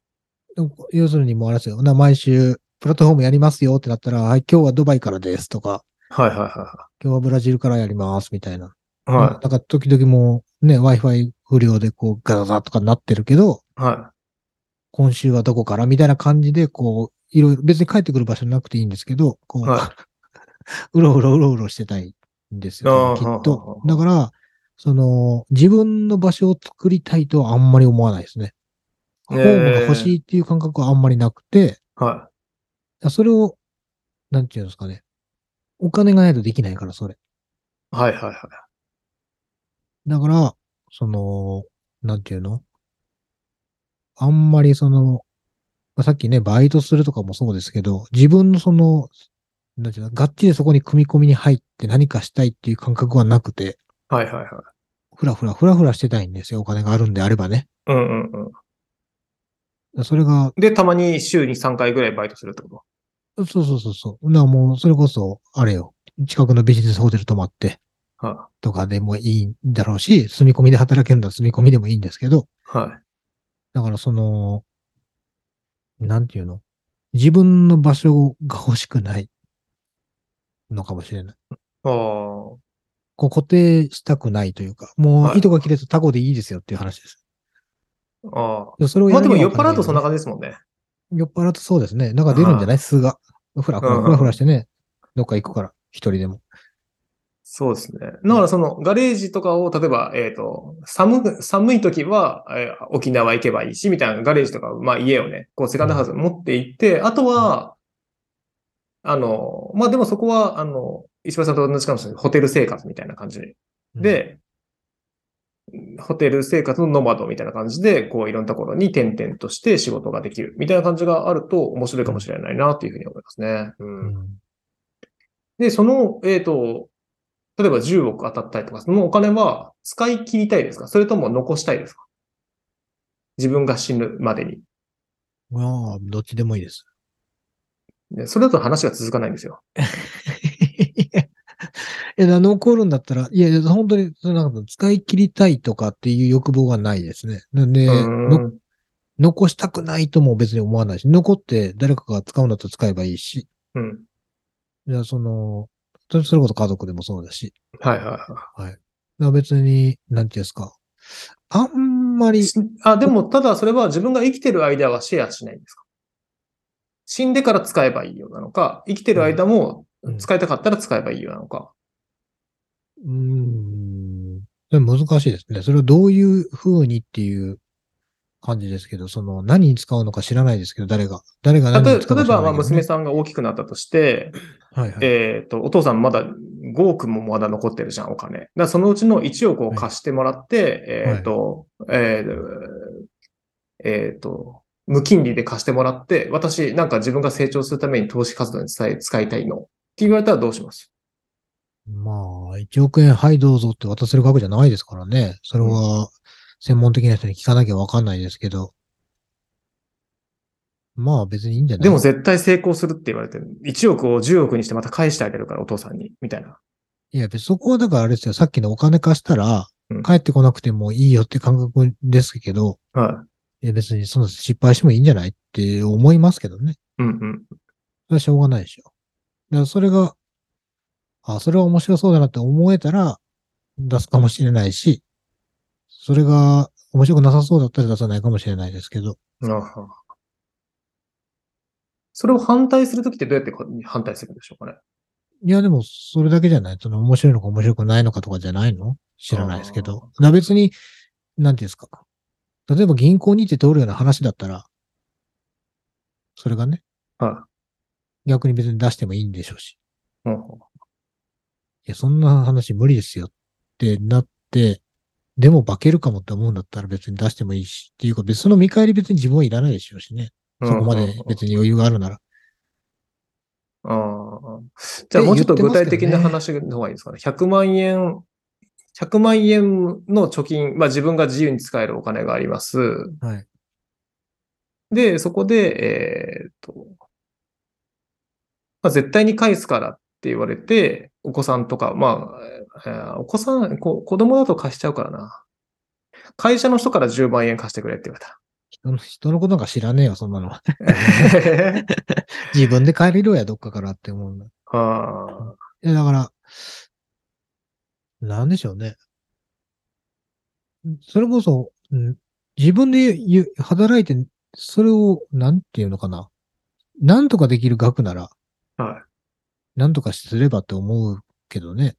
要するにもうあれですよ。な毎週、プラットフォームやりますよってなったら、はい、今日はドバイからですとか、い。はいはいは今日はブラジルからやりますみたいな。いはい。はだから時々もうね、Wi-Fi 不良でこうガザガザとかなってるけど、い。は今週はどこからみたいな感じで、こう、いろいろ、別に帰ってくる場所なくていいんですけど、こう、は うろうろうろうろしてたいんですよ、あーきっとあ。だから、その、自分の場所を作りたいとはあんまり思わないですね。ホえーームが欲しいっていう感覚はあんまりなくて、い。はそれを、なんていうんですかね。お金がないとできないから、それ。い。はいはいはい。だから、その、なんていうの？あんまりその、まあさっきね、バイトするとかもそうですけど、自分のその、なんていうの、がっちりそこに組み込みに入って何かしたいっていう感覚はなくて、はいはいはい。ふらふらふらふらしてたいんですよ。お金があるんであればね。うんうんうん。それが、で、たまに週に3回ぐらいバイトするってこと？そうそうそうそう。だからもう、それこそ、あれよ。近くのビジネスホテル泊まって、はとかでもいいんだろうし、住み込みで働けるんだら住み込みでもいいんですけど、い。はい。だからその、なんていうの？自分の場所が欲しくないのかもしれない。ああ。こう固定したくないというか、もはいう糸が切れずタコでいいですよっていう話です。あでそれをあ。まあでも酔っ払うとそんな感じですもんね。酔っ払うとそうですね。なんか出るんじゃない？素が。ふらふらふらふらしてね。どっか行くから、一人でも。そうですね。だからそのガレージとかを、例えば、えっ、と、寒、寒い時は、えー沖縄行けばいいし、みたいなガレージとか、まあ家をね、こうセカンドハウスに持って行って、あとは、あの、まあでもそこは、あの、石橋さんと同じかもしれない。ホテル生活みたいな感じで、ホテル生活のノマドみたいな感じで、こういろんなところに転々として仕事ができるみたいな感じがあると面白いかもしれないなっていうふうに思いますね。う。うんん、で、その、えっ、と、例えば10億当たったりとか、そのお金は使い切りたいですか？それとも残したいですか？自分が死ぬまでに。まあ、どっちでもいいです。でそれだと話が続かないんですよ。いや、残るんだったら、いや本当に、そのなんか使い切りたいとかっていう欲望がないですね。なんで、残したくないとも別に思わないし、残って誰かが使うんだったら使えばいいし、うん。いや、その、そそれこそ家族でもそうだし、はいはいはだから別に、なんていうんですか、あんまりあ、でも、ただそれは自分が生きてる間はシェアしないんですか？死んでから使えばいいようなのか、生きてる間もうん。使いたかったら使えばいいようなのか。うーん、でも難しいですね。それをどういう風にっていう感じですけど、その、何に使うのか知らないですけど、誰が、誰が何例えに使うか例えば、まあ、知らないけどね娘さんが大きくなったとして、はいはい。えっ、と、お父さんまだ5億もまだ残ってるじゃん、お金。だそのうちの1億を貸してもらって、えっ、と、えーえーと、無金利で貸してもらって、私、なんか自分が成長するために投資活動に使いたいの。って言われたらどうします？まあ、1億円、はい、どうぞって渡せる額じゃないですからね。それは、専門的な人に聞かなきゃわかんないですけど。まあ、別にいいんじゃない？でも絶対成功するって言われてる、1億を10億にしてまた返してあげるから、お父さんに、みたいな。いや、別にそこはだからあれですよ。さっきのお金貸したらうん、帰ってこなくてもいいよって感覚ですけど、はいや別にその失敗してもいいんじゃない？って思いますけどね。い。うんうん。それはしょうがないでしょ。だからそれが、あ、それは面白そうだなって思えたら出すかもしれないし、それが面白くなさそうだったら出さないかもしれないですけど。あはそれを反対するときってどうやって反対するんでしょうかね？いや、でも、それだけじゃない。その、面白いのか面白くないのかとかじゃないの？知らないですけど。な別に、なんていうんですか。例えば銀行に行って通るような話だったら、それがね、は逆に別に出してもいいんでしょうし。い。うんいや、そんな話無理ですよってなって、でも化けるかもって思うんだったら別に出してもいいし。っていうか別の見返り別に自分はいらないでしょうしね。そこまで別に余裕があるなら。ああ。じゃあもうちょっと具体的な話の方がいいですかね。100万円、100万円の貯金、まあ自分が自由に使えるお金があります。はい。で、そこで、えーっと、まあ、絶対に返すからって言われて、お子さんとか、まあ、えーお子さん、こ子供だと貸しちゃうからな。会社の人から10万円貸してくれって言われた人の、人のことなんか知らねえよ、そんなの。自分で帰れるや、どっかからって思うんだ。あいや、だから、なんでしょうね。それこそ、ん自分で働いて、それを、なんていうのかな。なんとかできる額なら、あ。はい。なんとかすればって思うけどね。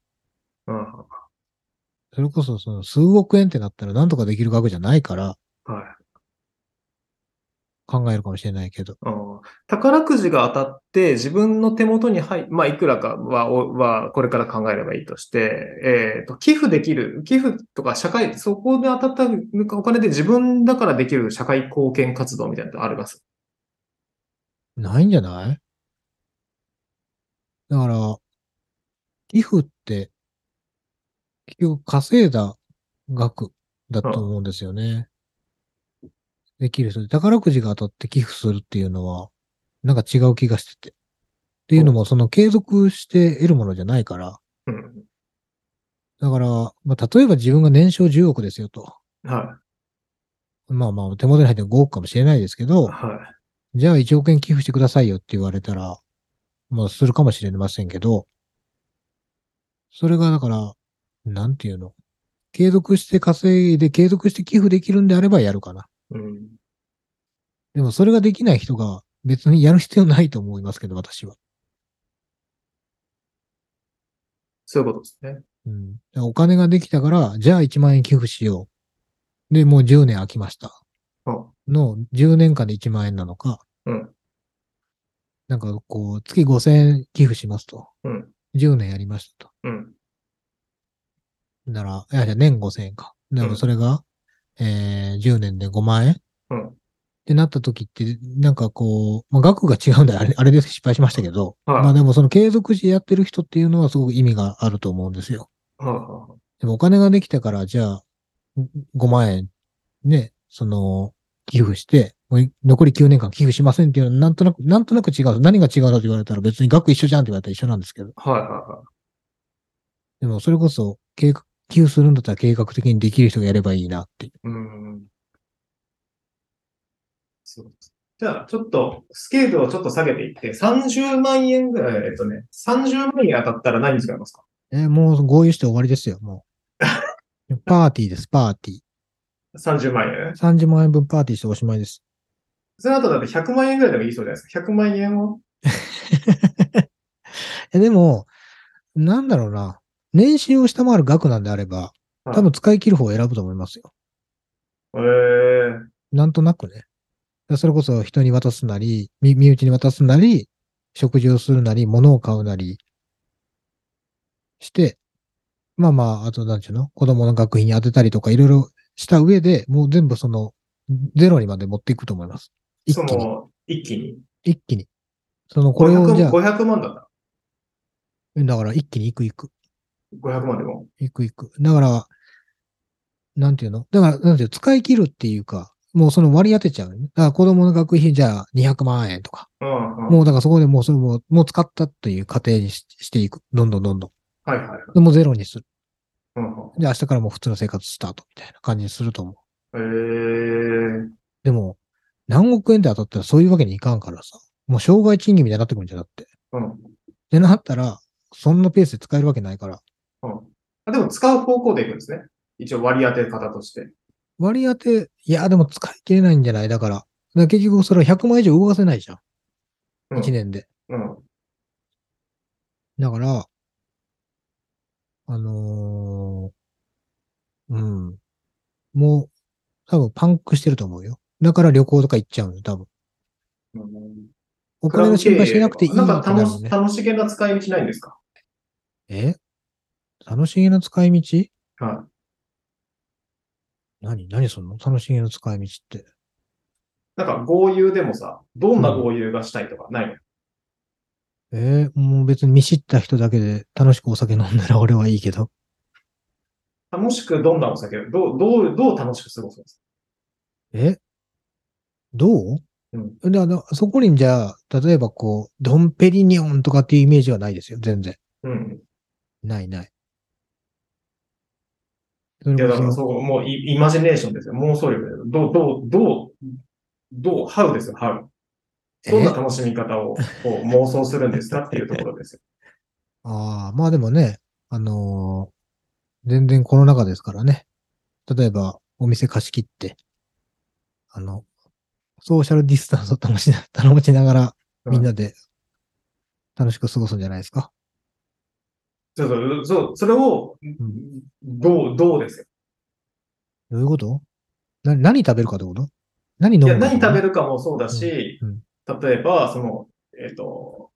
うんそれこそ、その数億円ってなったらなんとかできる額じゃないからはい。考えるかもしれないけど。うん宝くじが当たって自分の手元に入、まあ、いくらかは、おは、これから考えればいいとして、えっ、と、寄付できる、寄付とか社会、そこで当たったお金で自分だからできる社会貢献活動みたいなのってあります？ないんじゃない？だから、寄付って、結局稼いだ額だと思うんですよね。できる人で、宝くじが当たって寄付するっていうのは、なんか違う気がしてて。っていうのも、その継続して得るものじゃないから。うん。だから、まあ、例えば自分が年商10億ですよと。はまあまあ、手元に入って5億かもしれないですけい。ど、はい。じゃあ1億円寄付してくださいよって言われたら、まあするかもしれませんけど、それがだから、なんていうの？継続して稼いで継続して寄付できるんであればやるかな。うん。でもそれができない人が別にやる必要ないと思いますけど、私は。そういうことですね。うん。お金ができたから、じゃあ1万円寄付しよう。で、もう10年空きました。うんの10年間で1万円なのか、うん。なんかこう、月5000円寄付しますと。うん。10年やりましたと。うん。なら、いや、じゃあ年5000円か。だからそれが、えー、10年で5万円？っうん。てなった時って、なんかこう、まあ、額が違うんで、あれ、あれで失敗しましたけど、はいまあでもその継続してやってる人っていうのはすごく意味があると思うんですよ。はいはでもお金ができたから、じゃあ、5万円、ね、その、寄付して、残り9年間寄付しませんっていうのは、なんとなく、なんとなく違う。何が違うのと言われたら別に額一緒じゃんって言われたら一緒なんですけど。い。はいはいはい。でもそれこそ、計画、寄付するんだったら計画的にできる人がやればいいなっていう。うん。そうです。じゃあ、ちょっと、スケールをちょっと下げていって、30万円ぐらい、えっとね、30万円当たったら何に使いますか？えーもう合意して終わりですよ、もう。パーティーです、パーティー。?30 万円30万円分パーティーしておしまいです。その後だって100万円ぐらいでもいいそうじゃないですか。100万円を えでも、なんだろうな。年収を下回る額なんであれば、多分使い切る方を選ぶと思いますよ。えー、なんとなくね。だそれこそ人に渡すなり、身身内に渡すなり、食事をするなり、物を買うなりして、まあまあ、あとなんちゅうの？子供の学費に当てたりとかいろいろした上で、もう全部その、ゼロにまで持っていくと思います。一気に。一気に？一気に。その、これをじゃ500あ、500万だった？だから一気に行く行く。ら。500万でも？行く行く。だから、なんていうの？だから、なんていうの？使い切るっていうか、もうその割り当てちゃうよね。だから子供の学費じゃあ200万円とか。うん、うん。もうだからそこでもうそれも、もう使ったという過程にししていく。どんどんどんどん。はいはいはい。でもうゼロにする。うんで、明日からもう普通の生活スタートみたいな感じにすると思う。うん、えー、でも、何億円で当たったらそういうわけにいかんからさ。もう障害賃金みたいになってくるんじゃなくて。うん。でなったら、そんなペースで使えるわけないから。うん。あでも使う方向でいくんですね。一応割り当て方として。割り当て、いや、でも使い切れないんじゃない？だから。だから結局それは100万以上動かせないじゃん。うん1年で。うん。だから、あのーうん。もう、多分パンクしてると思うよ。だから旅行とか行っちゃうのよ、多分。うんお金の心配しなくていいってなんなるのか楽しね。楽しげな使い道ないんですか？え？楽しげな使い道？は何？何その？楽しげな使い道って。い。なんか豪遊でもさ、どんな豪遊がしたいとかないの、え？ーもう別に見知った人だけで楽しくお酒飲んだら俺はいいけど。楽しくどんなお酒を、どう、どう、どう楽しく過ごすんですか？え？どう？うん。だだそこにじゃあ、例えばこう、ドンペリニョンとかっていうイメージはないですよ、全然。うん。ないない。そいや、だからそう、もうイイマジネーションですよ。妄想力で。どう、どう、どう、どう、ハウですよ、ハウ。どんなえ楽しみ方をこう妄想するんですかっていうところですよ。ああ、まあでもね、あのー全然コロナ禍ですからね。例えば、お店貸し切って、あの、ソーシャルディスタンスを保ちな、保ちながら、うん。みんなで楽しく過ごすんじゃないですか。そうそう、そう、それを、ん。どう、どうですよ。どういうこと？な何食べるかってこと？何飲いや、むか何食べるるかもそうだし、うん。例えば、その、えっ、と、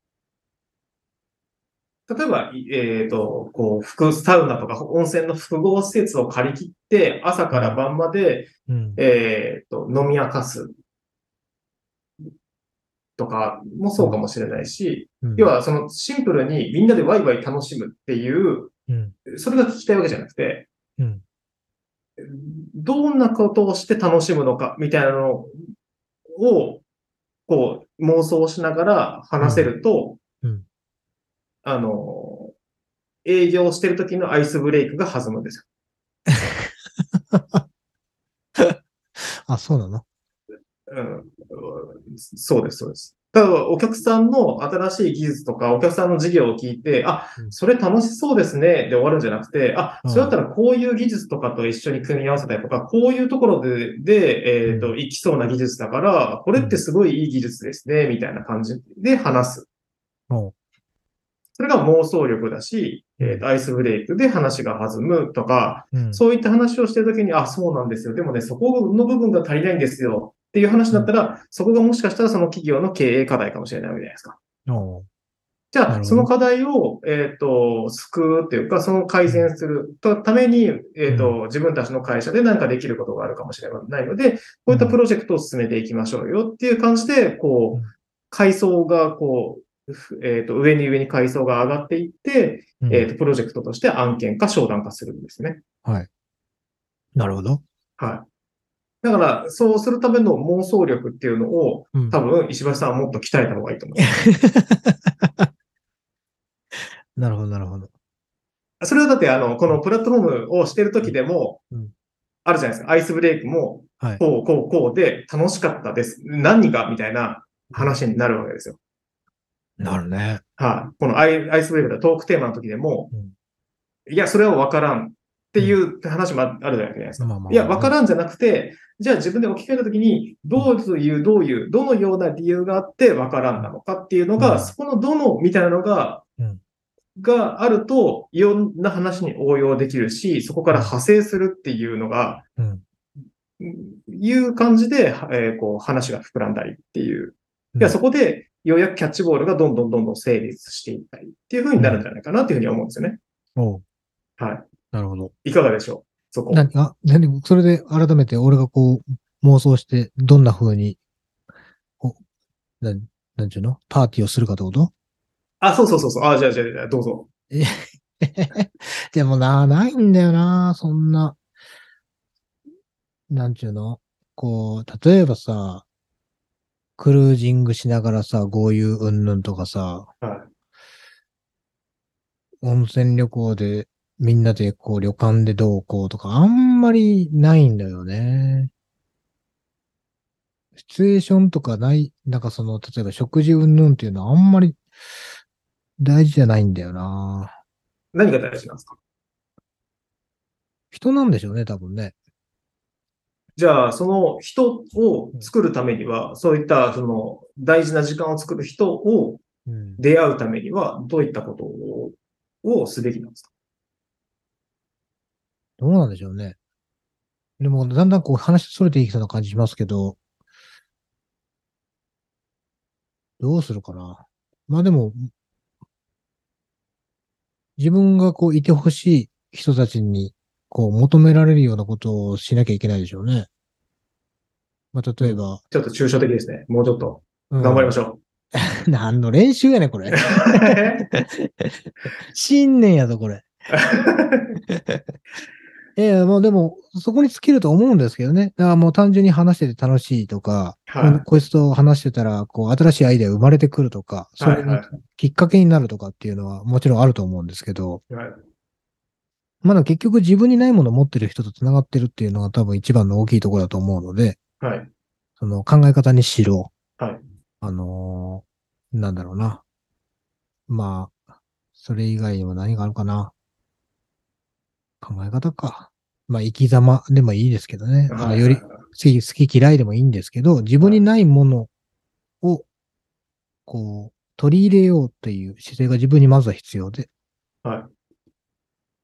例えば、いえっ、と、こう、複サウナとか温泉の複合施設を借り切って、朝から晩まで、うん。えっ、と、飲み明かすとかもそうかもしれないし、うん要、は、そのシンプルにみんなでワイワイ楽しむっていう、うん。それが聞きたいわけじゃなくて、うん。どんなことをして楽しむのかみたいなのを、こう、妄想しながら話せると、あの、営業してる時のアイスブレイクが弾むんです あ、そうなの？よ。うん、そうです、そうです。ただ、お客さんの新しい技術とか、お客さんの事業を聞いて、あう、ん。それ楽しそうですね、で終わるんじゃなくて、あ、うん。それだったらこういう技術とかと一緒に組み合わせたりとか、こういうところで、で、えっ、と、ういきそうな技術だから、これってすごいいい技術ですね、みたいな感じで話す。それが妄想力だし、うん。えーとアイスブレイクで話が弾むとか、うん。そういった話をしてるときに、あ、そうなんですよ。でもね、そこの部分が足りないんですよ。っていう話だったら、そこがもしかしたらその企業の経営課題かもしれないわけじゃないですか。じゃあ、その課題を、えっ、と、救うっていうか、その改善するために、えっ、と、自分たちの会社で何かできることがあるかもしれない。ので、こういったプロジェクトを進めていきましょうよっていう感じで、こうん。う、階層が、こう、ふえっ、と、上に上に階層が上がっていって、うんえっ、と、プロジェクトとして案件化、商談化するんですね。はい。なるほど。はい。だから、そうするための妄想力っていうのを、うん多分、石橋さんはもっと鍛えた方がいいと思う。なるほど、なるほど。それはだって、あの、このプラットフォームをしてる時でもうん、あるじゃないですか。アイスブレイクも、はい。こう、こう、こうで楽しかったです。何が？みたいな話になるわけですよ。なるね。はい。このアイアイスブレイクでトークテーマの時でも、いや、それは分からんっていう話もあるじゃないですか。まあまあまあいや、分からんじゃなくて、じゃあ自分で置き換えたときに、どういう、どういう、どのような理由があって分からんなのかっていうのが、うんそこのどのみたいなのが、うんがあると、いろんな話に応用できるし、そこから派生するっていうのが、うん。いう感じで、えーこう話が膨らんだりっていう。いや、そこで、ようやくキャッチボールがどんどんどんどん成立していったりっていう風になるんじゃないかなっていうふうに思うんですよね。おうはなるほど。い。いかがでしょう？そこ。なあ、なに、それで改めて俺がこう妄想して、どんな風に、こう、なん、なんちゅうの？パーティーをするかってこと？あ、そうそうそうそう。あ、じゃあ、じゃあ、じゃあどうぞ。でもな、ないんだよな、そんな。なんちゅうの？こう、例えばさ、クルージングしながらさ、豪遊うんぬんとかさ、は温泉旅行でみんなでこう旅館でどうこうとか、あんまりないんだよね。シチュエーションとかない、なんかその、例えば食事うんぬんっていうのはあんまり大事じゃないんだよな。い。何が大事なんですか？人なんでしょうね、多分ね。じゃあ、その人を作るためには、そういった、その、大事な時間を作る人をうん。出会うためには、どういったことををすべきなんですか？どうなんでしょうね。でも、だんだんこう話それていきそうな感じしますけど、どうするかな。まあでも、自分がこういてほしい人たちにこう求められるようなことをしなきゃいけないでしょうね。まあ例えば、ちょっと抽象的ですね。もうちょっとうん頑張りましょ 何の練習やねん、これ。う。新年やぞ、これ。ええもうでも、そこに尽きると思うんですけどね。だからもう単純に話してて楽しいとか、はいここいつと話してたら、こう、新しいアイデア生まれてくるとか、それにはいはいきっかけになるとかっていうのはもちろんあると思うんですけど、はいまだ結局自分にないものを持ってる人と繋がってるっていうのが多分一番の大きいところだと思うので、はい。その考え方にしろ、はい。あのーなんだろうな。まあ、それ以外にも何があるかな。考え方か。まあ、生き様でもいいですけどね。あのより好き、好き嫌いでもいいんですけど、自分にないものを、こう、取り入れようっていう姿勢が自分にまずは必要で。はい。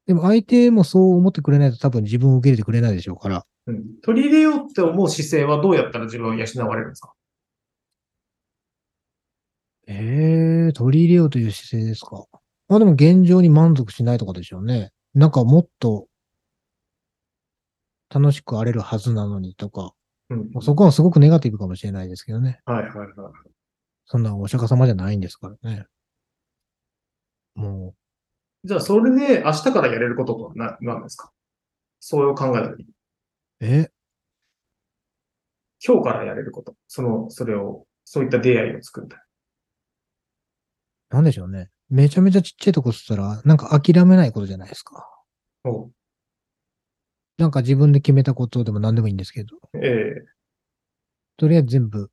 でも相手もそう思ってくれないと多分自分を受け入れてくれないでしょうから。うん取り入れようって思う姿勢はどうやったら自分を養われるんですか？ええ取り入れようという姿勢ですか？まあでも現状に満足しないとかでしょうね。なんかもっと楽しく荒れるはずなのにとか、うん。そこはすごくネガティブかもしれないですけどね。はいはいはい。そんなお釈迦様じゃないんですからね。もじゃあ、それで明日からやれることとはな何ですか？そう考えたときえ、今日からやれること。その、それを、そういった出会いを作るたなんでしょうね。めちゃめちゃちっちゃいとこっつったら、なんか諦めないことじゃないですか。めおなんか自分で決めたことでも何でもいいんですけど、ええとりあえず全部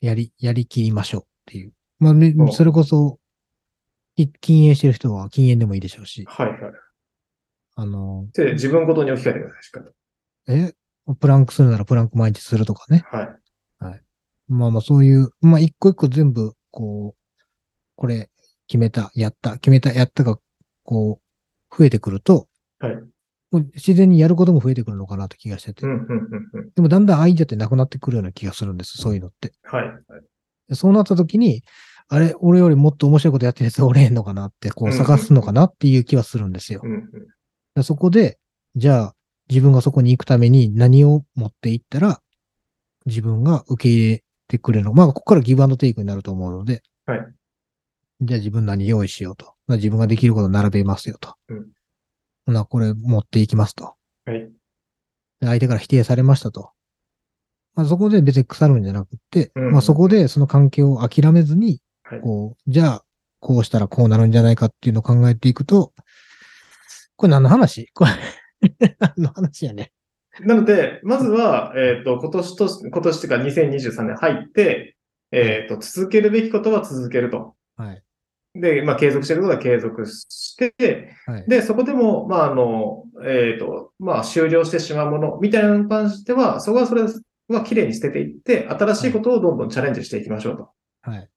やり、やりきりましょうっていう。まあ、めおそれこそ、い禁煙してる人は禁煙でもいいでしょうし、はいはい。あの、で、自分ごとに置き換えてください、しっか。え、プランクするならプランク毎日するとかね。はい。まあまあそういう、まあ一個一個全部、こう、これ決めた、やった、決めた、やったが、こう、増えてくると、はい。もう自然にやることも増えてくるのかなと気がしてて。うん、うん、うん、うん。でもだんだんアイデアってなくなってくるような気がするんです、そういうのって。はい。はいでそうなった時に、あれ、俺よりもっと面白いことやってるやつおれへんのかなって、こううん探すのかなっていう気はするんですよ。そこで、じゃあ、自分がそこに行くために何を持っていったら、自分が受け入れてくれるの。まあ、ここからギブアンドテイクになると思うので、はい。じゃあ自分何用意しようと。まあ、自分ができることを並べますよと。うんほな、これ持っていきますと。はい。で相手から否定されましたと。まあ、そこで別に腐るんじゃなくって、うんまあ、そこでその関係を諦めずに、はい。こう、じゃあ、こうしたらこうなるんじゃないかっていうのを考えていくと、これ何の話？これ、何の話やね？なので、まずは、えっ、と、今年と、今年というか2023年入って、えっ、と、続けるべきことは続けると。はい。で、まあ、継続してることは継続して、はい。で、そこでも、まあ、あの、えっ、と、まあ、終了してしまうものみたいなのに関しては、そこはそれは綺麗に捨てていって、新しいことをどんどんチャレンジしていきましょうと。はい。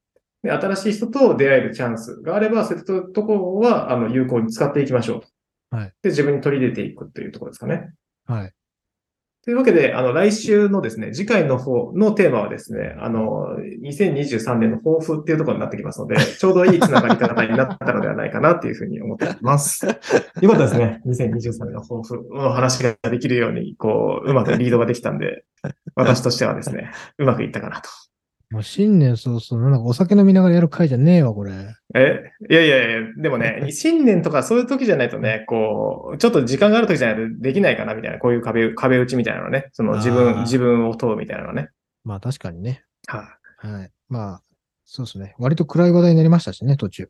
で、新しい人と出会えるチャンスがあれば、そういったところは、あの、有効に使っていきましょうと。はい。で、自分に取り入れていくというところですかね。はい。というわけで、あの、来週のですね、次回の方のテーマはですね、あの、2023年の抱負っていうところになってきますので、ちょうどいいつながり方になったのではないかなっていうふうに思っています。よかったですね。2023年の抱負の話ができるように、こう、うまくリードができたんで、私としてはですね、うまくいったかなと。もう新年早々、なんかお酒飲みながらやる会じゃねえわ、これ。え？いやいやいや、でもね、新年とかそういう時じゃないとね、こう、ちょっと時間がある時じゃないとできないかなみたいな、こういう壁、壁打ちみたいなのね、その自あ分、ー自分を問うみたいなのね。まあ確かにね。はい、はい。まあ、そうですね。割と暗い話題になりましたしね、途中。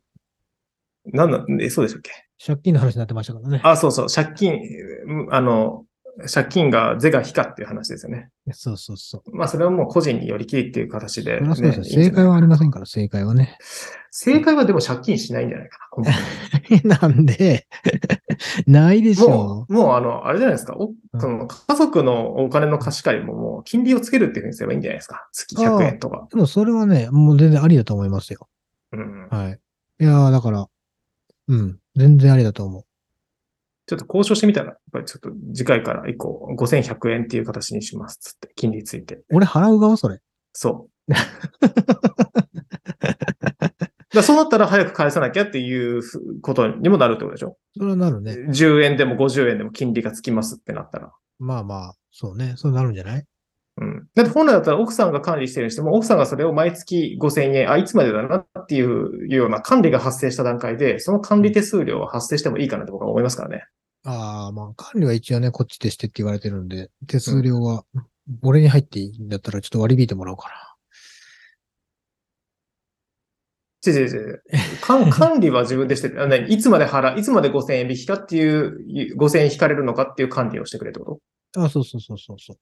なんだ、えそうでしたっけ？借金の話になってましたからね。あ、そうそう、借金、うんあの、借金が是が非かっていう話ですよね。そうそうそう。まあ、それはもう個人によりきりっていう形で、そりゃそうですよ。ねいいんじゃない正解はありませんから、正解はね。正解はでも借金しないんじゃないかな、なんで、ないでしょもう、もうあの、あれじゃないですか。おうんその家族のお金の貸し借りももう金利をつけるっていうふうにすればいいんじゃないですか。月100円とか。でもそれはね、もう全然ありだと思いますよ。うん。はい。いやーだから、うん、全然ありだと思う。ちょっと交渉してみたら、やっぱりちょっと次回から以降5100円っていう形にします。つって、金利ついて。俺払う側それ。そう。だそうなったら早く返さなきゃっていうことにもなるってことでしょ？それはなるね。?10 円でも50円でも金利がつきますってなったら。まあまあ、そうね。そうなるんじゃない？うん。だって本来だったら奥さんが管理してるにしても、奥さんがそれを毎月5000円、あ、いつまでだなっていうような管理が発生した段階で、その管理手数料は発生してもいいかなって僕は思いますからね。ああ、まあ管理は一応ね、こっちでしてって言われてるんで、手数料は、俺に入っていいんだったらちょっと割り引いてもらおうか違う違う違う。管 管理は自分でしてて、あねいつまで払う、いつまで5000円引きかっていう、5000円引かれるのかっていう管理をしてくれってこと？な。あそうそうそうそうそう。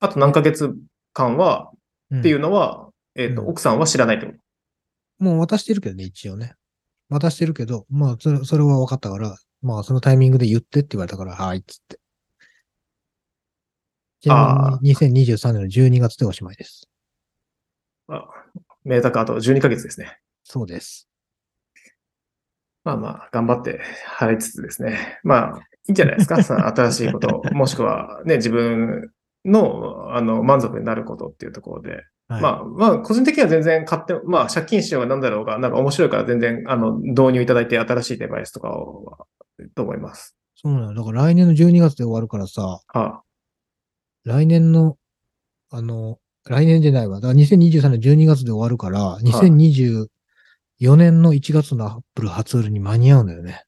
あと何ヶ月間は、うんっていうのは、えっ、と、うん奥さんは知らないってこと？もう渡してるけどね、一応ね。渡してるけど、まあ、それ、それは分かったから、まあ、そのタイミングで言ってって言われたから、はい、っつって。ちなみに、2023年の12月でおしまいです。あ、明確あと12ヶ月ですね。そうです。まあまあ、頑張って払いつつですね。まあ、いいんじゃないですか。新しいこと、もしくはね、自分の、あの、満足になることっていうところで。はい、まあ、まあ、個人的には全然買って、まあ、借金しようがなんだろうが、なんか面白いから全然、あの、導入いただいて新しいデバイスとかを、と思います。そうなの。だから来年の12月で終わるからさ、はあ、来年の、あの、来年じゃないわ。だから2023年12月で終わるから、2024年の1月のアップル初売りに間に合うんだよね。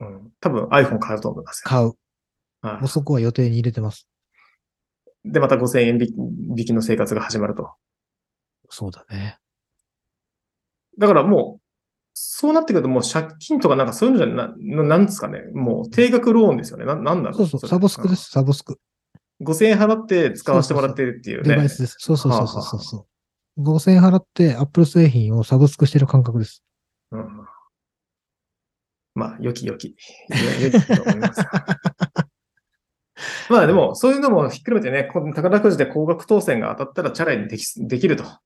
うん。多分 iPhone 買うと思いますよ。買う。はいもうそこは予定に入れてます。で、また5000円引き引きの生活が始まると。そうだね。だからもう、そうなってくるともう借金とかなんかそういうのじゃな、ななんですかね。もう定額ローンですよね。ななんだろそうそう、れサブスクで。す、サブスク。うん5000円払って使わせてもらってるっていうね。デバイスです。そうそうそうそうそうそう。5000円払って、アップル製品をサブスクしてる感覚です。うんまあ、良き良き。よ良きと思います。まあでも、そういうのもひっくるめてね、この宝くじで高額当選が当たったらチャラにできできると。あ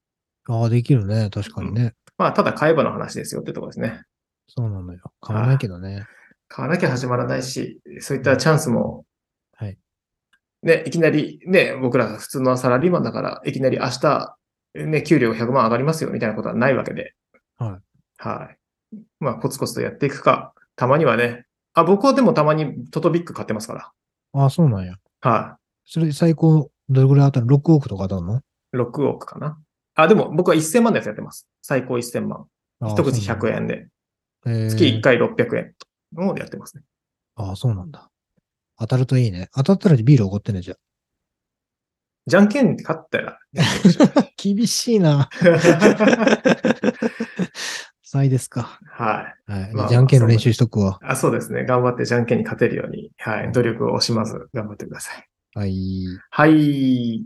あ、できるね。確かにね。まあ、ただ買えばの話ですよってところですね。そうなのよ。買わないけどね。買わなきゃ始まらないし、そういったチャンスも、はい。ね、いきなり、ね、僕ら普通のサラリーマンだから、いきなり明日、ね、給料100万上がりますよみたいなことはないわけで。はい。はい。まあ、コツコツとやっていくか、たまにはね、あ、僕はでもたまにトトビック買ってますから。ああ、そうなんや。はそれ最高、どれぐらい当たる ?6 億とか当たるの？い。6億かな。あ、でも僕は1000万のやつやってます。最高1000万。ああ一口100円で。月1へえ回600円のでやってますね。ああ、そうなんだ。当たるといいね。当たったらビールおごってね、じゃじゃんけん勝ったら。あ。厳しいな。歳ですか。はい。はい。まあじゃんけんの練習しとくわ。あそうですね。頑張ってじゃんけんに勝てるように、はうんい、努力を惜しまず頑張ってください。はい。はい。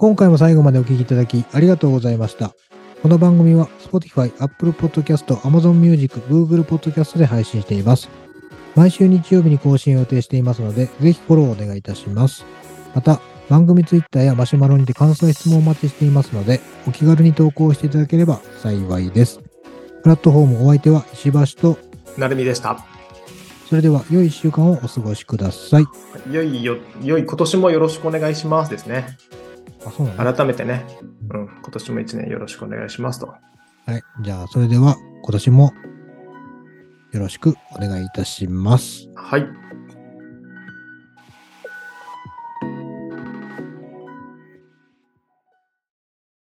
今回も最後までお聞きいただきありがとうございました。この番組は Spotify、Apple Podcast、Amazon Music、Google Podcast で配信しています。毎週日曜日に更新を予定していますので、ぜひフォローお願いいたします。また、番組 Twitter やマシュマロにて感想や質問をお待ちしていますので、お気軽に投稿していただければ幸いです。プラットフォームお相手は石橋と、なるみでした。それでは良い1週間をお過ごしください。良いよ、良い今年もよろしくお願いしますですね。あ、そうなんだ。改めてね、うん、今年も一年よろしくお願いしますと。はい。じゃあ、それでは今年もよろしくお願いいたします。はい。